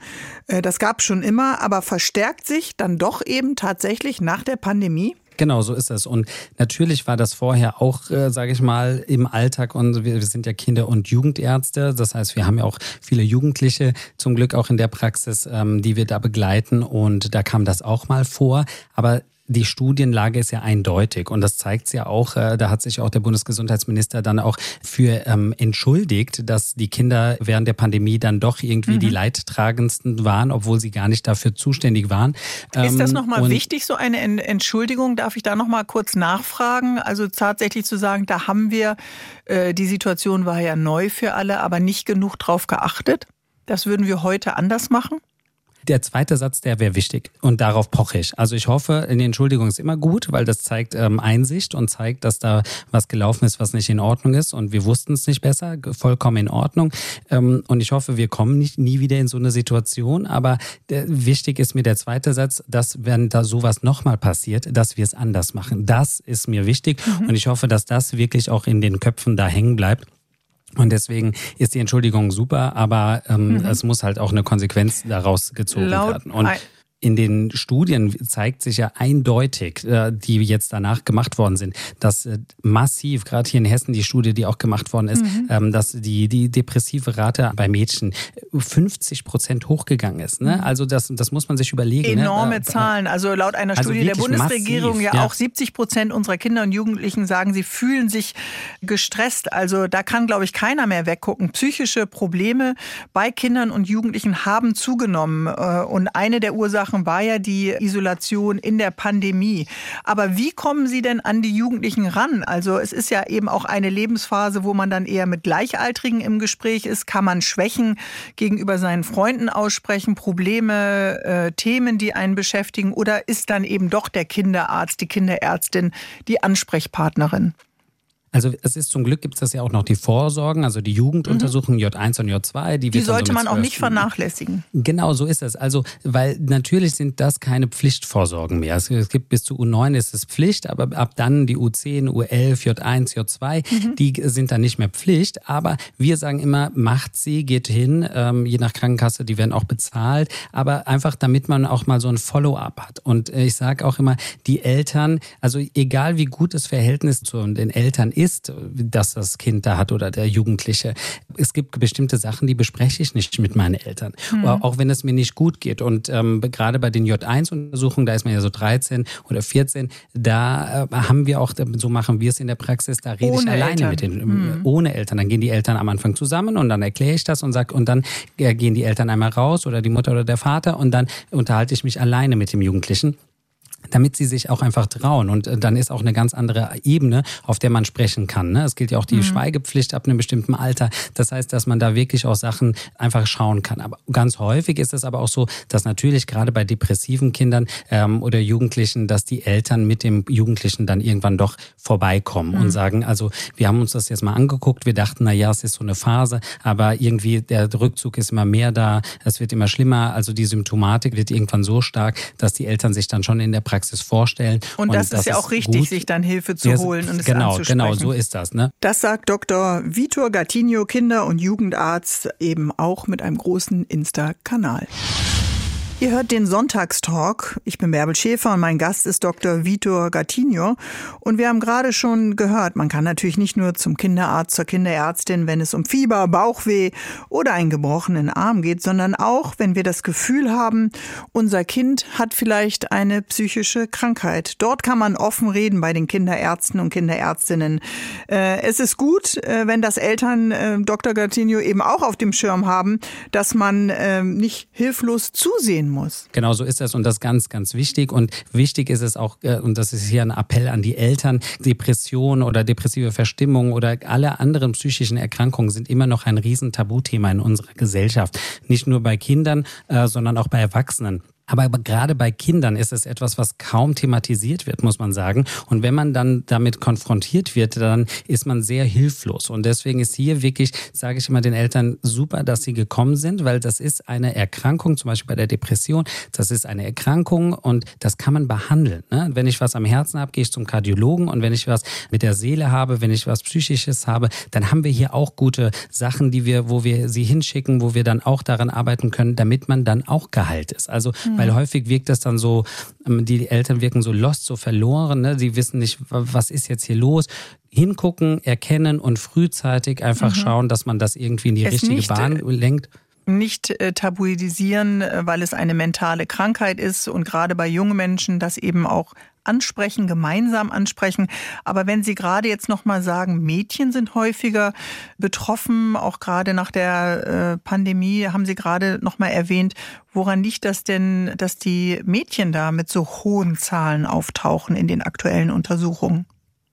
Äh, das gab es schon immer, aber verstärkt sich dann doch eben tatsächlich nach der Pandemie. Genau, so ist es. Und natürlich war das vorher auch, äh, sage ich mal, im Alltag und wir, wir sind ja Kinder- und Jugendärzte. Das heißt, wir haben ja auch viele Jugendliche zum Glück auch in der Praxis, ähm, die wir da begleiten. Und da kam das auch mal vor. Aber die Studienlage ist ja eindeutig und das zeigt es ja auch, äh, da hat sich auch der Bundesgesundheitsminister dann auch für ähm, entschuldigt, dass die Kinder während der Pandemie dann doch irgendwie mhm. die leidtragendsten waren, obwohl sie gar nicht dafür zuständig waren. Ist das ähm, nochmal wichtig, so eine Entschuldigung? Darf ich da nochmal kurz nachfragen? Also tatsächlich zu sagen, da haben wir, äh, die Situation war ja neu für alle, aber nicht genug drauf geachtet? Das würden wir heute anders machen? Der zweite Satz, der wäre wichtig und darauf poche ich. Also ich hoffe, eine Entschuldigung ist immer gut, weil das zeigt ähm, Einsicht und zeigt, dass da was gelaufen ist, was nicht in Ordnung ist und wir wussten es nicht besser, vollkommen in Ordnung. Ähm, und ich hoffe, wir kommen nicht nie wieder in so eine Situation. Aber der, wichtig ist mir der zweite Satz, dass wenn da sowas nochmal passiert, dass wir es anders machen. Das ist mir wichtig mhm. und ich hoffe, dass das wirklich auch in den Köpfen da hängen bleibt und deswegen ist die Entschuldigung super, aber ähm, mhm. es muss halt auch eine Konsequenz daraus gezogen Laut werden. Und in den Studien zeigt sich ja eindeutig, äh, die jetzt danach gemacht worden sind, dass äh, massiv, gerade hier in Hessen die Studie, die auch gemacht worden ist, mhm. Ähm, dass die, die depressive Rate bei Mädchen 50 Prozent hochgegangen ist. Ne? Mhm. Also das, das muss man sich überlegen. Ne? Enorme ne? Zahlen. Also laut einer also Studie der Bundesregierung massiv, ja, ja, auch 70 Prozent unserer Kinder und Jugendlichen sagen, sie fühlen sich gestresst. Also da kann, glaube ich, keiner mehr weggucken. Psychische Probleme bei Kindern und Jugendlichen haben zugenommen. Äh, und eine der Ursachen Ursachen war ja die Isolation in der Pandemie. Aber wie kommen Sie denn an die Jugendlichen ran? Also es ist ja eben auch eine Lebensphase, wo man dann eher mit Gleichaltrigen im Gespräch ist. Kann man Schwächen gegenüber seinen Freunden aussprechen, Probleme, äh, Themen, die einen beschäftigen? Oder ist dann eben doch der Kinderarzt, die Kinderärztin die Ansprechpartnerin? Also es ist zum Glück gibt es das ja auch noch die Vorsorgen, also die Jugenduntersuchungen mhm. J1 und J2. Die, die sollte so man auch nicht vernachlässigen. Genau, so ist es. Also, weil natürlich sind das keine Pflichtvorsorgen mehr. Es, gibt bis zu U9 ist es Pflicht, aber ab dann die U10, U11, J1, J2, mhm. die sind dann nicht mehr Pflicht. Aber wir sagen immer, macht sie, geht hin, ähm, je nach Krankenkasse, die werden auch bezahlt. Aber einfach, damit man auch mal so ein Follow-up hat. Und äh, ich sage auch immer, die Eltern, also egal wie gut das Verhältnis zu den Eltern ist, ist, dass das Kind da hat oder der Jugendliche. Es gibt bestimmte Sachen, die bespreche ich nicht mit meinen Eltern. Mhm. Auch wenn es mir nicht gut geht. Und ähm, gerade bei den J1-Untersuchungen, da ist man ja so 13 oder 14, da äh, haben wir auch, so machen wir es in der Praxis, da rede ohne ich alleine Eltern. mit den, mhm. ohne Eltern. Dann gehen die Eltern am Anfang zusammen und dann erkläre ich das und sag, und dann äh, gehen die Eltern einmal raus oder die Mutter oder der Vater und dann unterhalte ich mich alleine mit dem Jugendlichen damit sie sich auch einfach trauen. Und äh, dann ist auch eine ganz andere Ebene, auf der man sprechen kann. Ne? Es gilt ja auch die mhm. Schweigepflicht ab einem bestimmten Alter. Das heißt, dass man da wirklich auch Sachen einfach schauen kann. Aber ganz häufig ist es aber auch so, dass natürlich gerade bei depressiven Kindern ähm, oder Jugendlichen, dass die Eltern mit dem Jugendlichen dann irgendwann doch vorbeikommen mhm. und sagen, also wir haben uns das jetzt mal angeguckt, wir dachten, na ja, es ist so eine Phase, aber irgendwie der Rückzug ist immer mehr da, es wird immer schlimmer, also die Symptomatik wird irgendwann so stark, dass die Eltern sich dann schon in der Praxis vorstellen. Und, und das, ist ja auch richtig, gut. sich dann Hilfe zu holen und es genau, anzusprechen. Genau, so ist das. Ne? Das sagt Dr. Vitor Gattinho, Kinder- und Jugendarzt, eben auch mit einem großen Insta-Kanal. Ihr hört den Sonntagstalk. Ich bin Bärbel Schäfer und mein Gast ist Dr. Vitor Gattinho. Und wir haben gerade schon gehört, man kann natürlich nicht nur zum Kinderarzt, zur Kinderärztin, wenn es um Fieber, Bauchweh oder einen gebrochenen Arm geht, sondern auch, wenn wir das Gefühl haben, unser Kind hat vielleicht eine psychische Krankheit. Dort kann man offen reden bei den Kinderärzten und Kinderärztinnen. Äh, es ist gut, äh, wenn das Eltern äh, Dr. Gattinho eben auch auf dem Schirm haben, dass man nicht hilflos zusehen sein muss. Genau so ist das und das ist ganz, ganz wichtig. Und wichtig ist es auch, äh, und das ist hier ein Appell an die Eltern, Depression oder depressive Verstimmung oder alle anderen psychischen Erkrankungen sind immer noch ein Riesentabuthema in unserer Gesellschaft. Nicht nur bei Kindern, äh, sondern auch bei Erwachsenen. Aber gerade bei Kindern ist es etwas, was kaum thematisiert wird, muss man sagen. Und wenn man dann damit konfrontiert wird, dann ist man sehr hilflos. Und deswegen ist hier wirklich, sage ich immer den Eltern, super, dass sie gekommen sind, weil das ist eine Erkrankung, zum Beispiel bei der Depression, das ist eine Erkrankung und das kann man behandeln. Ne? Wenn ich was am Herzen habe, gehe ich zum Kardiologen und wenn ich was mit der Seele habe, wenn ich was Psychisches habe, dann haben wir hier auch gute Sachen, die wir, wo wir sie hinschicken, wo wir dann auch daran arbeiten können, damit man dann auch geheilt ist. Also. Weil häufig wirkt das dann so, ähm, die Eltern wirken so lost, so verloren. Ne? Sie wissen nicht, was ist jetzt hier los hingucken, erkennen und frühzeitig einfach mhm. schauen, dass man das irgendwie in die es richtige nicht, Bahn äh, lenkt. Nicht äh, tabuisieren, äh, weil es eine mentale Krankheit ist und gerade bei jungen Menschen das eben auch ansprechen, gemeinsam ansprechen. Aber wenn Sie gerade jetzt nochmal sagen, Mädchen sind häufiger betroffen, auch gerade nach der äh, Pandemie, haben Sie gerade nochmal erwähnt, woran liegt das denn, dass die Mädchen da mit so hohen Zahlen auftauchen in den aktuellen Untersuchungen?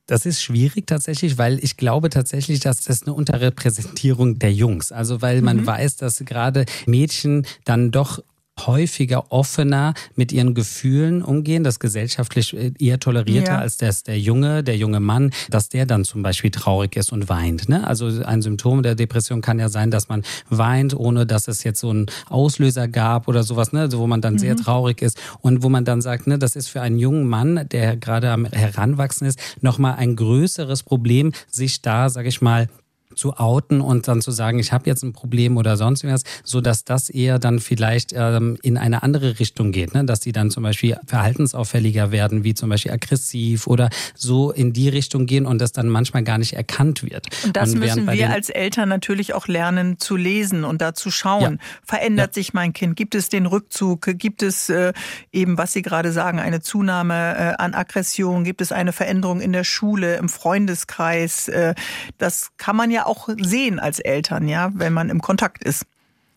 Das ist schwierig tatsächlich, weil ich glaube tatsächlich, dass das eine Unterrepräsentierung der Jungs. Also weil man mhm. weiß, dass gerade Mädchen dann doch häufiger offener mit ihren Gefühlen umgehen, das gesellschaftlich äh, eher tolerierter ja. als das der junge, der junge Mann, dass der dann zum Beispiel traurig ist und weint. Ne? Also ein Symptom der Depression kann ja sein, dass man weint, ohne dass es jetzt so einen Auslöser gab oder sowas, ne? Also wo man dann mhm. sehr traurig ist und wo man dann sagt, ne, das ist für einen jungen Mann, der gerade am Heranwachsen ist, nochmal ein größeres Problem, sich da, sag ich mal, zu outen und dann zu sagen, ich habe jetzt ein Problem oder sonst was, so dass das eher dann vielleicht ähm, in eine andere Richtung geht, ne? dass die dann zum Beispiel verhaltensauffälliger werden, wie zum Beispiel aggressiv oder so in die Richtung gehen und das dann manchmal gar nicht erkannt wird. Und das und müssen wir als Eltern natürlich auch lernen zu lesen und da zu schauen. Ja. Verändert ja. sich mein Kind? Gibt es den Rückzug? Gibt es äh, eben, was Sie gerade sagen, eine Zunahme äh, an Aggression? Gibt es eine Veränderung in der Schule, im Freundeskreis? Äh, das kann man ja auch sehen als Eltern, ja, wenn man im Kontakt ist.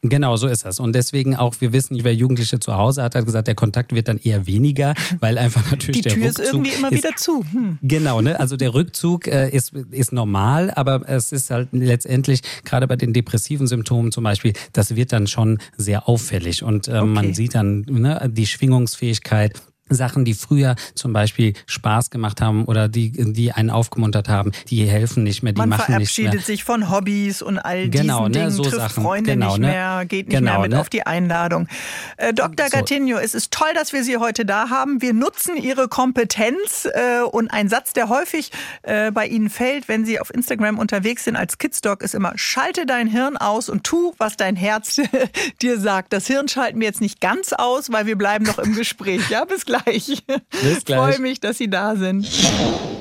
Genau, so ist das. Und deswegen auch, wir wissen, wer Jugendliche zu Hause hat, hat gesagt, der Kontakt wird dann eher weniger, weil einfach natürlich Die der Tür Rückzug ist irgendwie immer wieder zu. Hm. Genau, ne? Also der Rückzug äh, ist, ist normal, aber es ist halt letztendlich, gerade bei den depressiven Symptomen zum Beispiel, das wird dann schon sehr auffällig. Und äh, okay. man sieht dann ne, die Schwingungsfähigkeit Sachen, die früher zum Beispiel Spaß gemacht haben oder die, die einen aufgemuntert haben, die helfen nicht mehr, die Man machen nicht mehr. Man verabschiedet sich von Hobbys und all genau, diesen ne, Dingen, so trifft Sachen. Freunde genau, nicht ne? mehr, geht nicht genau, mehr mit ne? auf die Einladung. Äh, Dr. So. Gattinho, es ist toll, dass wir Sie heute da haben. Wir nutzen Ihre Kompetenz äh, und ein Satz, der häufig äh, bei Ihnen fällt, wenn Sie auf Instagram unterwegs sind als Kidsdog, ist immer, schalte dein Hirn aus und tu, was dein Herz dir sagt. Das Hirn schalten wir jetzt nicht ganz aus, weil wir bleiben noch im Gespräch. Ja, bis gleich. Gleich. Bis gleich. Freue mich, dass Sie da sind.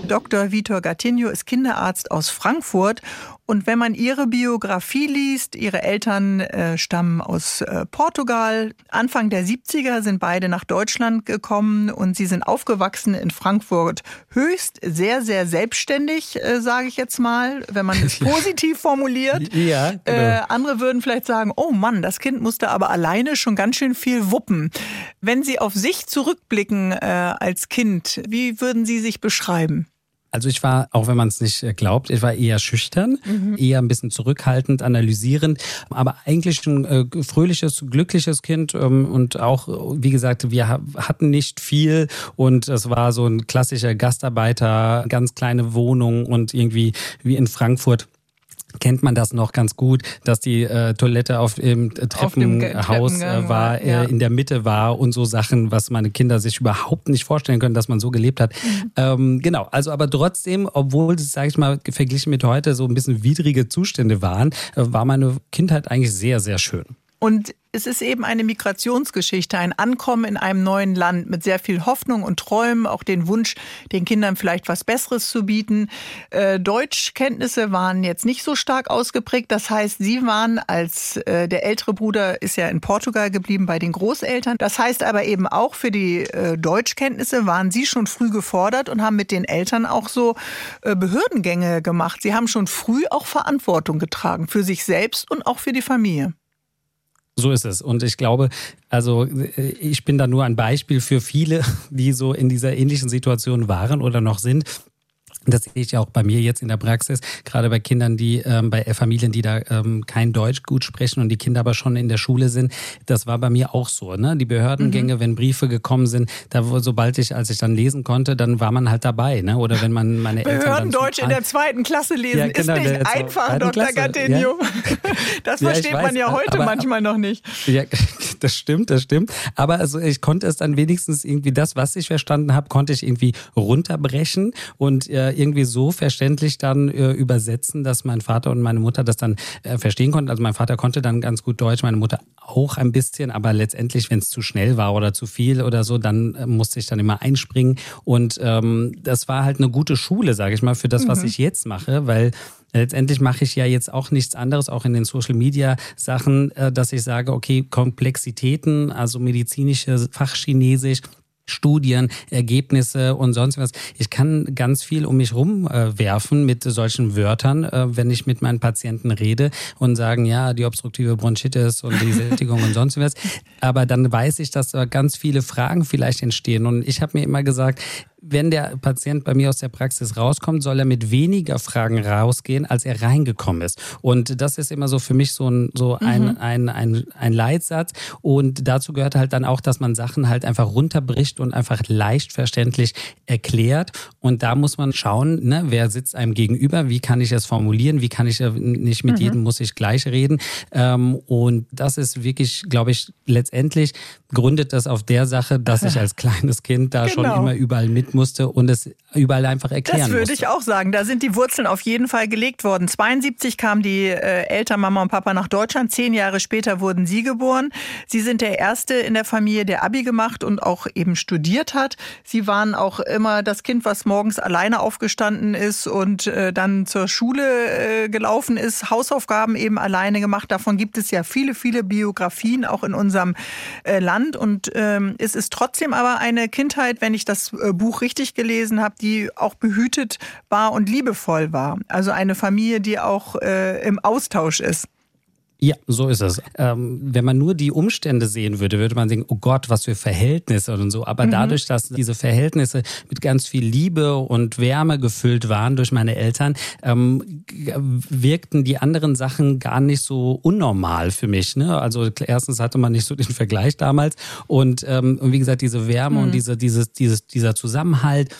Dr. Vitor Gattinho ist Kinderarzt aus Frankfurt und wenn man ihre Biografie liest, ihre Eltern äh, stammen aus äh, Portugal. Anfang der 70er sind beide nach Deutschland gekommen und sie sind aufgewachsen in Frankfurt. Höchst sehr, sehr selbstständig, äh, sage ich jetzt mal, wenn man es positiv formuliert. Ja, genau. Äh, andere würden vielleicht sagen, oh Mann, das Kind musste aber alleine schon ganz schön viel wuppen. Wenn Sie auf sich zurückblicken äh, als Kind, wie würden Sie sich beschreiben? Also ich war, auch wenn man es nicht äh, glaubt, ich war eher schüchtern, mhm. eher ein bisschen zurückhaltend, analysierend, aber eigentlich ein äh, fröhliches, glückliches Kind ähm, und auch, wie gesagt, wir hatten nicht viel und es war so ein klassischer Gastarbeiter, ganz kleine Wohnung und irgendwie wie in Frankfurt kennt man das noch ganz gut, dass die äh, Toilette auf dem Treppenhaus äh, war, äh, ja. in der Mitte war und so Sachen, was meine Kinder sich überhaupt nicht vorstellen können, dass man so gelebt hat. Mhm. Ähm, genau, also aber trotzdem, obwohl es, sage ich mal, verglichen mit heute so ein bisschen widrige Zustände waren, äh, war meine Kindheit eigentlich sehr, sehr schön. Und es ist eben eine Migrationsgeschichte, ein Ankommen in einem neuen Land mit sehr viel Hoffnung und Träumen, auch den Wunsch, den Kindern vielleicht was Besseres zu bieten. Äh, Deutschkenntnisse waren jetzt nicht so stark ausgeprägt. Das heißt, Sie waren als äh, der ältere Bruder ist ja in Portugal geblieben bei den Großeltern. Das heißt aber eben auch für die äh, Deutschkenntnisse waren Sie schon früh gefordert und haben mit den Eltern auch so äh, Behördengänge gemacht. Sie haben schon früh auch Verantwortung getragen für sich selbst und auch für die Familie. So ist es. Und ich glaube, also äh, ich bin da nur ein Beispiel für viele, die so in dieser ähnlichen Situation waren oder noch sind. Das sehe ich auch bei mir jetzt in der Praxis, gerade bei Kindern, die ähm, bei Familien, die da ähm, kein Deutsch gut sprechen und die Kinder aber schon in der Schule sind. Das war bei mir auch so. Ne? Die Behördengänge, mhm. wenn Briefe gekommen sind, da sobald ich, als ich dann lesen konnte, dann war man halt dabei. Ne? Oder wenn man meine Eltern Behördendeutsch in der zweiten Klasse lesen ja, genau, ist nicht einfach, Dr. Gattinho. Ja. Das ja, versteht weiß, man ja heute aber, manchmal noch nicht. Ja, das stimmt, das stimmt. Aber also ich konnte es dann wenigstens irgendwie das, was ich verstanden habe, konnte ich irgendwie runterbrechen und äh, irgendwie so verständlich dann äh, übersetzen, dass mein Vater und meine Mutter das dann äh, verstehen konnten. Also mein Vater konnte dann ganz gut Deutsch, meine Mutter auch ein bisschen, aber letztendlich, wenn es zu schnell war oder zu viel oder so, dann äh, musste ich dann immer einspringen. Und ähm, das war halt eine gute Schule, sage ich mal, für das, mhm. was ich jetzt mache, weil letztendlich mache ich ja jetzt auch nichts anderes, auch in den Social Media Sachen, äh, dass ich sage, okay, Komplexitäten, also medizinische Fachchinesisch, Studien, Ergebnisse und sonst was. Ich kann ganz viel um mich rumwerfen äh, mit solchen Wörtern, äh, wenn ich mit meinen Patienten rede und sagen, ja, die obstruktive Bronchitis und die Sättigung und sonst was. Aber dann weiß ich, dass da ganz viele Fragen vielleicht entstehen. Und ich habe mir immer gesagt, wenn der Patient bei mir aus der Praxis rauskommt, soll er mit weniger Fragen rausgehen, als er reingekommen ist. Und das ist immer so für mich so ein, so ein, mhm. ein, ein, ein Leitsatz. Und dazu gehört halt dann auch, dass man Sachen halt einfach runterbricht und einfach leicht verständlich erklärt. Und da muss man schauen, ne, wer sitzt einem gegenüber, wie kann ich es formulieren, wie kann ich nicht mit mhm. jedem muss ich gleich reden. Ähm, und das ist wirklich, glaube ich, letztendlich gründet das auf der Sache, dass ich als kleines Kind da genau. schon immer überall mit musste und es überall einfach erklären. Das würde musste. ich auch sagen. Da sind die Wurzeln auf jeden Fall gelegt worden. 72 kamen die äh, Eltern, Mama und Papa nach Deutschland. Zehn Jahre später wurden sie geboren. Sie sind der Erste in der Familie, der Abi gemacht und auch eben studiert hat. Sie waren auch immer das Kind, was morgens alleine aufgestanden ist und äh, dann zur Schule äh, gelaufen ist, Hausaufgaben eben alleine gemacht. Davon gibt es ja viele, viele Biografien auch in unserem Land. Und ähm, es ist trotzdem aber eine Kindheit, wenn ich das äh, Buch richtig gelesen habe, die auch behütet war und liebevoll war. Also eine Familie, die auch äh, im Austausch ist. Ja, so ist es. Ähm, wenn man nur die Umstände sehen würde, würde man denken, oh Gott, was für Verhältnisse und so. Aber mhm. dadurch, dass diese Verhältnisse mit ganz viel Liebe und Wärme gefüllt waren durch meine Eltern, ähm, wirkten die anderen Sachen gar nicht so unnormal für mich. Ne? Also erstens hatte man nicht so den Vergleich damals und, ähm, und wie gesagt, diese Wärme mhm. und diese, dieses, dieses, dieser Zusammenhalt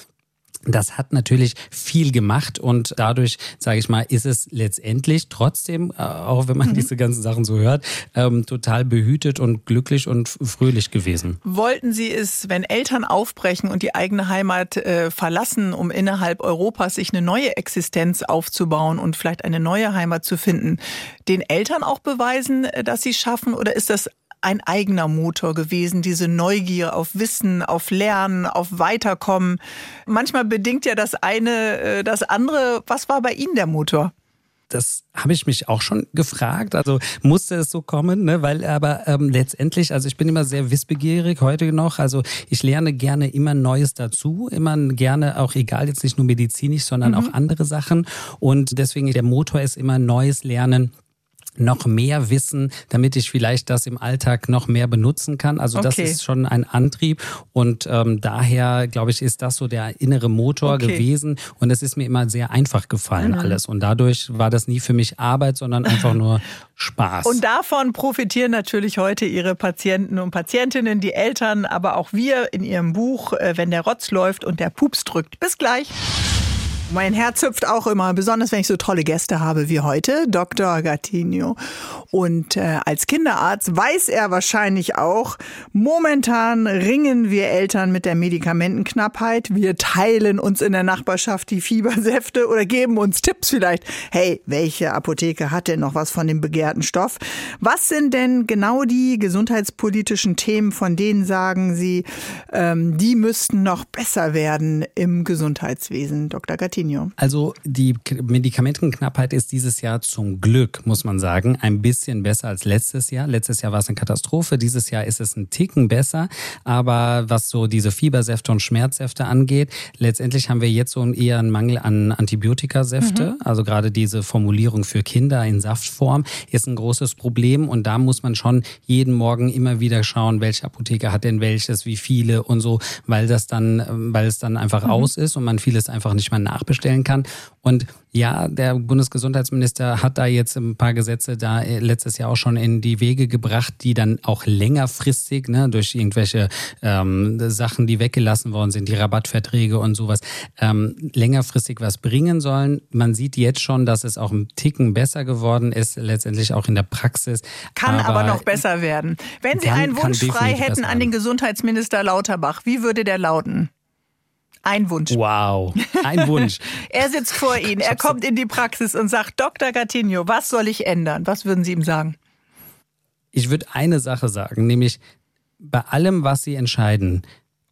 das hat natürlich viel gemacht und dadurch, sage ich mal, ist es letztendlich trotzdem, äh, auch wenn man mhm. diese ganzen Sachen so hört, ähm, total behütet und glücklich und fröhlich gewesen. Wollten Sie es, wenn Eltern aufbrechen und die eigene Heimat äh, verlassen, um innerhalb Europas sich eine neue Existenz aufzubauen und vielleicht eine neue Heimat zu finden, den Eltern auch beweisen, äh, dass sie es schaffen? Oder ist das ein eigener Motor gewesen, diese Neugier auf Wissen, auf Lernen, auf Weiterkommen. Manchmal bedingt ja das eine äh, das andere. Was war bei Ihnen der Motor? das habe ich mich auch schon gefragt. Also musste es so kommen, ne? weil aber ähm, letztendlich, also ich bin immer sehr wissbegierig heute noch. Also ich lerne gerne immer Neues dazu, immer gerne auch egal jetzt nicht nur medizinisch, sondern mhm. auch andere Sachen. Und deswegen der Motor ist immer Neues lernen noch mehr wissen, damit ich vielleicht das im Alltag noch mehr benutzen kann. Also okay. das ist schon ein Antrieb und ähm, daher glaube ich ist das so der innere Motor okay. gewesen und es ist mir immer sehr einfach gefallen mhm. alles und dadurch war das nie für mich Arbeit, sondern einfach nur Spaß. Und davon profitieren natürlich heute Ihre Patienten und Patientinnen, die Eltern, aber auch wir in Ihrem Buch, äh, wenn der Rotz läuft und der Pups drückt. Bis gleich. Mein Herz hüpft auch immer, besonders wenn ich so tolle Gäste habe wie heute, Dr. Gattinio. Und äh, als Kinderarzt weiß er wahrscheinlich auch, momentan ringen wir Eltern mit der Medikamentenknappheit. Wir teilen uns in der Nachbarschaft die Fiebersäfte oder geben uns Tipps vielleicht. Hey, welche Apotheke hat denn noch was von dem begehrten Stoff? Was sind denn genau die gesundheitspolitischen Themen, von denen sagen Sie, ähm, die müssten noch besser werden im Gesundheitswesen, Dr. Gattinio? Coutinho. Also die Medikamentenknappheit ist dieses Jahr zum Glück, muss man sagen, ein bisschen besser als letztes Jahr. Letztes Jahr war es eine Katastrophe, dieses Jahr ist es ein Ticken besser. Aber was so diese Fiebersäfte und Schmerzsäfte angeht, letztendlich haben wir jetzt so eher einen Mangel an Antibiotikasäfte. Mhm. Also gerade diese Formulierung für Kinder in Saftform ist ein großes Problem. Und da muss man schon jeden Morgen immer wieder schauen, welche Apotheke hat denn welches, wie viele und so, weil das dann, weil es dann einfach mhm. aus ist und man vieles einfach nicht mehr nach nachbestellen kann. Und ja, der Bundesgesundheitsminister hat da jetzt ein paar Gesetze da äh, letztes Jahr auch schon in die Wege gebracht, die dann auch längerfristig ne, durch irgendwelche ähm, Sachen, die weggelassen worden sind, die Rabattverträge und sowas, ähm, längerfristig was bringen sollen. Man sieht jetzt schon, dass es auch ein Ticken besser geworden ist, letztendlich auch in der Praxis. Kann aber, aber noch besser werden. Wenn Sie einen Wunsch frei hätten an den Gesundheitsminister Lauterbach, wie würde der lauten? Ein Wunsch. Wow, ein Wunsch. er sitzt vor Ihnen, er kommt in die Praxis und sagt, Dr. Gattinho, was soll ich ändern? Was würden Sie ihm sagen? Ich würde eine Sache sagen, nämlich bei allem, was Sie entscheiden,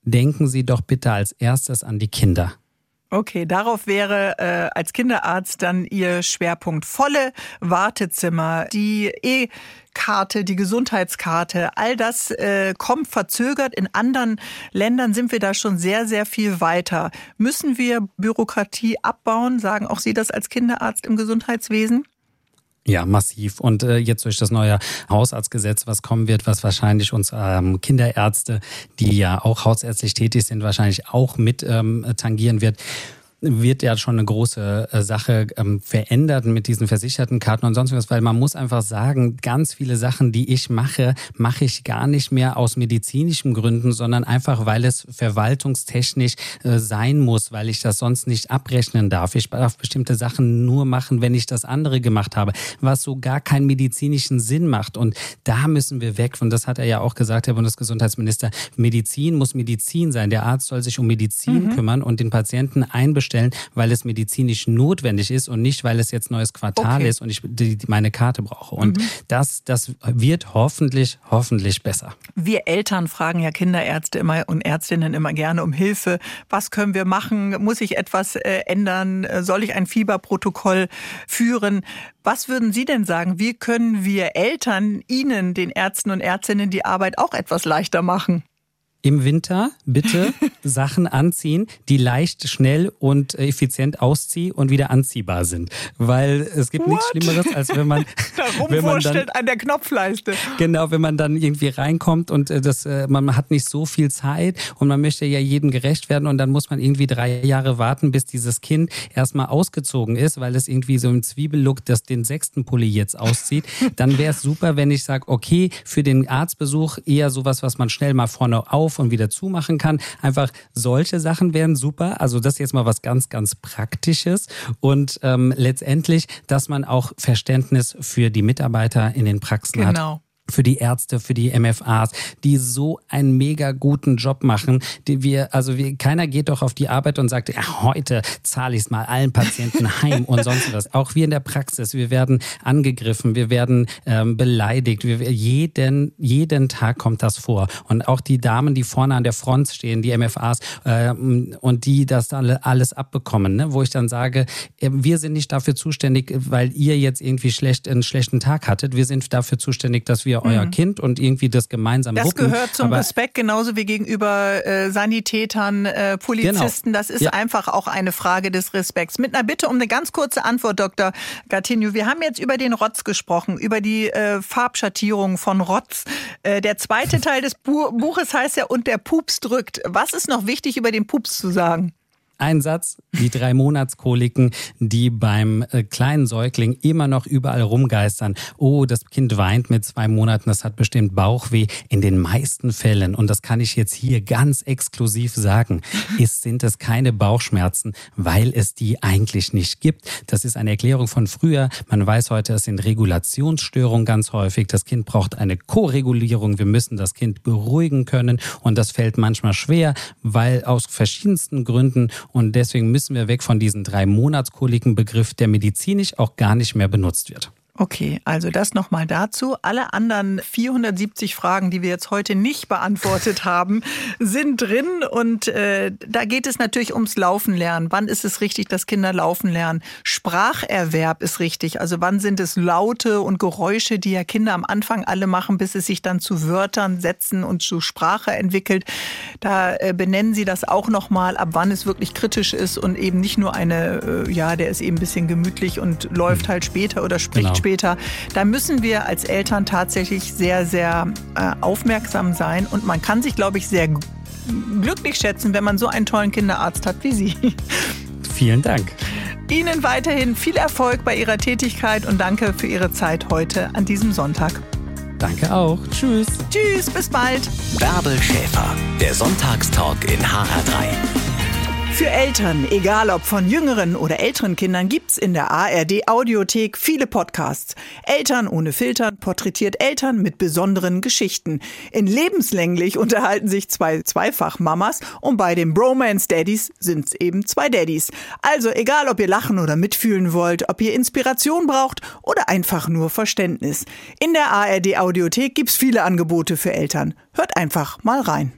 denken Sie doch bitte als erstes an die Kinder. Okay, darauf wäre äh, als Kinderarzt dann Ihr Schwerpunkt. Volle Wartezimmer, die E-Karte, die Gesundheitskarte, all das äh, kommt verzögert. In anderen Ländern sind wir da schon sehr, sehr viel weiter. Müssen wir Bürokratie abbauen? Sagen auch Sie das als Kinderarzt im Gesundheitswesen? Ja, massiv. Und äh, jetzt durch das neue Hausarztgesetz, was kommen wird, was wahrscheinlich uns ähm, Kinderärzte, die ja auch hausärztlich tätig sind, wahrscheinlich auch mit ähm, tangieren wird wird ja schon eine große äh, Sache ähm, verändert mit diesen versicherten Karten und sonst was, weil man muss einfach sagen, ganz viele Sachen, die ich mache, mache ich gar nicht mehr aus medizinischen Gründen, sondern einfach, weil es verwaltungstechnisch äh, sein muss, weil ich das sonst nicht abrechnen darf. Ich darf bestimmte Sachen nur machen, wenn ich das andere gemacht habe, was so gar keinen medizinischen Sinn macht. Und da müssen wir weg. Und das hat er ja auch gesagt, Herr Bundesgesundheitsminister. Medizin muss Medizin sein. Der Arzt soll sich um Medizin mhm. kümmern und den Patienten einbestellen stellen, weil es medizinisch notwendig ist und nicht, weil es jetzt neues Quartal okay. ist und ich die, meine Karte brauche. Und mhm. das, das wird hoffentlich, hoffentlich besser. Wir Eltern fragen ja Kinderärzte immer und Ärztinnen immer gerne um Hilfe. Was können wir machen? Muss ich etwas äh, ändern? Soll ich ein Fieberprotokoll führen? Was würden Sie denn sagen? Wie können wir Eltern Ihnen, den Ärzten und Ärztinnen, die Arbeit auch etwas leichter machen? Im Winter bitte Sachen anziehen, die leicht, schnell und effizient auszieh- und wieder anziehbar sind. Weil es gibt What? nichts Schlimmeres, als wenn man, wenn man dann, an der Knopfleiste. Genau, wenn man dann irgendwie reinkommt und äh, das, äh, man hat nicht so viel Zeit und man möchte ja jedem gerecht werden und dann muss man irgendwie drei Jahre warten, bis dieses Kind erstmal ausgezogen ist, weil es irgendwie so im Zwiebellook das den sechsten Pulli jetzt auszieht. Dann wäre es super, wenn ich sage, okay, für den Arztbesuch eher sowas, was man schnell mal vorne auf auf und wieder zumachen kann. Einfach solche Sachen wären super. Also das ist jetzt mal was ganz, ganz Praktisches. Und ähm, letztendlich, dass man auch Verständnis für die Mitarbeiter in den Praxen genau. hat für die Ärzte, für die MFAs, die so einen mega guten Job machen. Die wir, also wir, keiner geht doch auf die Arbeit und sagt, ja, heute zahle ich es mal allen Patienten heim und sonst was. Auch wir in der Praxis, wir werden angegriffen, wir werden ähm, beleidigt. Wir, jeden, jeden Tag kommt das vor. Und auch die Damen, die vorne an der Front stehen, die MFAs äh, und die das alle, alles abbekommen, ne? wo ich dann sage, äh, wir sind nicht dafür zuständig, weil ihr jetzt irgendwie schlecht einen schlechten Tag hattet. Wir sind dafür zuständig, dass wir euer mhm. Kind und irgendwie das gemeinsam Das wuppen. gehört zum Aber Respekt genauso wie gegenüber äh, Sanitätern, äh, Polizisten. Genau. Das ist ja. einfach auch eine Frage des Respekts. Mit einer Bitte um eine ganz kurze Antwort, Dr. Gattinio. Wir haben jetzt über den Rotz gesprochen, über die äh, Farbschattierung von Rotz. Äh, der zweite Teil des Bu Buches heißt ja Und der Pups drückt. Was ist noch wichtig über den Pups zu sagen? Ein Satz, die drei Monatskoliken, die beim äh, kleinen Säugling immer noch überall rumgeistern. Oh, das Kind weint mit zwei Monaten, das hat bestimmt Bauchweh. In den meisten Fällen, und das kann ich jetzt hier ganz exklusiv sagen, ist, sind es keine Bauchschmerzen, weil es die eigentlich nicht gibt. Das ist eine Erklärung von früher. Man weiß heute, es sind Regulationsstörungen ganz häufig. Das Kind braucht eine Koregulierung. Wir müssen das Kind beruhigen können. Und das fällt manchmal schwer, weil aus verschiedensten Gründen und deswegen müssen wir weg von diesem drei Monatskoliken Begriff, der medizinisch auch gar nicht mehr benutzt wird. Okay, also das nochmal dazu. Alle anderen 470 Fragen, die wir jetzt heute nicht beantwortet haben, sind drin. Und äh, da geht es natürlich ums Laufen lernen. Wann ist es richtig, dass Kinder laufen lernen? Spracherwerb ist richtig. Also wann sind es Laute und Geräusche, die ja Kinder am Anfang alle machen, bis es sich dann zu Wörtern, Sätzen und zu Sprache entwickelt. Da äh, benennen Sie das auch nochmal, ab wann es wirklich kritisch ist und eben nicht nur eine, äh, ja, der ist eben ein bisschen gemütlich und läuft hm. halt später oder spricht genau später. Da müssen wir als Eltern tatsächlich sehr, sehr äh, aufmerksam sein. Und man kann sich, glaube ich, sehr glücklich schätzen, wenn man so einen tollen Kinderarzt hat wie Sie. Vielen Dank. Ihnen weiterhin viel Erfolg bei Ihrer Tätigkeit und danke für Ihre Zeit heute an diesem Sonntag. Danke auch. Tschüss. Tschüss, bis bald. Bärbel Schäfer, der Sonntagstalk in HR3. Für Eltern, egal ob von jüngeren oder älteren Kindern, gibt's in der ARD Audiothek viele Podcasts. Eltern ohne Filtern porträtiert Eltern mit besonderen Geschichten. In lebenslänglich unterhalten sich zwei Zweifach-Mamas und bei den Bromance Daddies sind's eben zwei Daddies. Also egal, ob ihr lachen oder mitfühlen wollt, ob ihr Inspiration braucht oder einfach nur Verständnis. In der ARD Audiothek gibt's viele Angebote für Eltern. Hört einfach mal rein.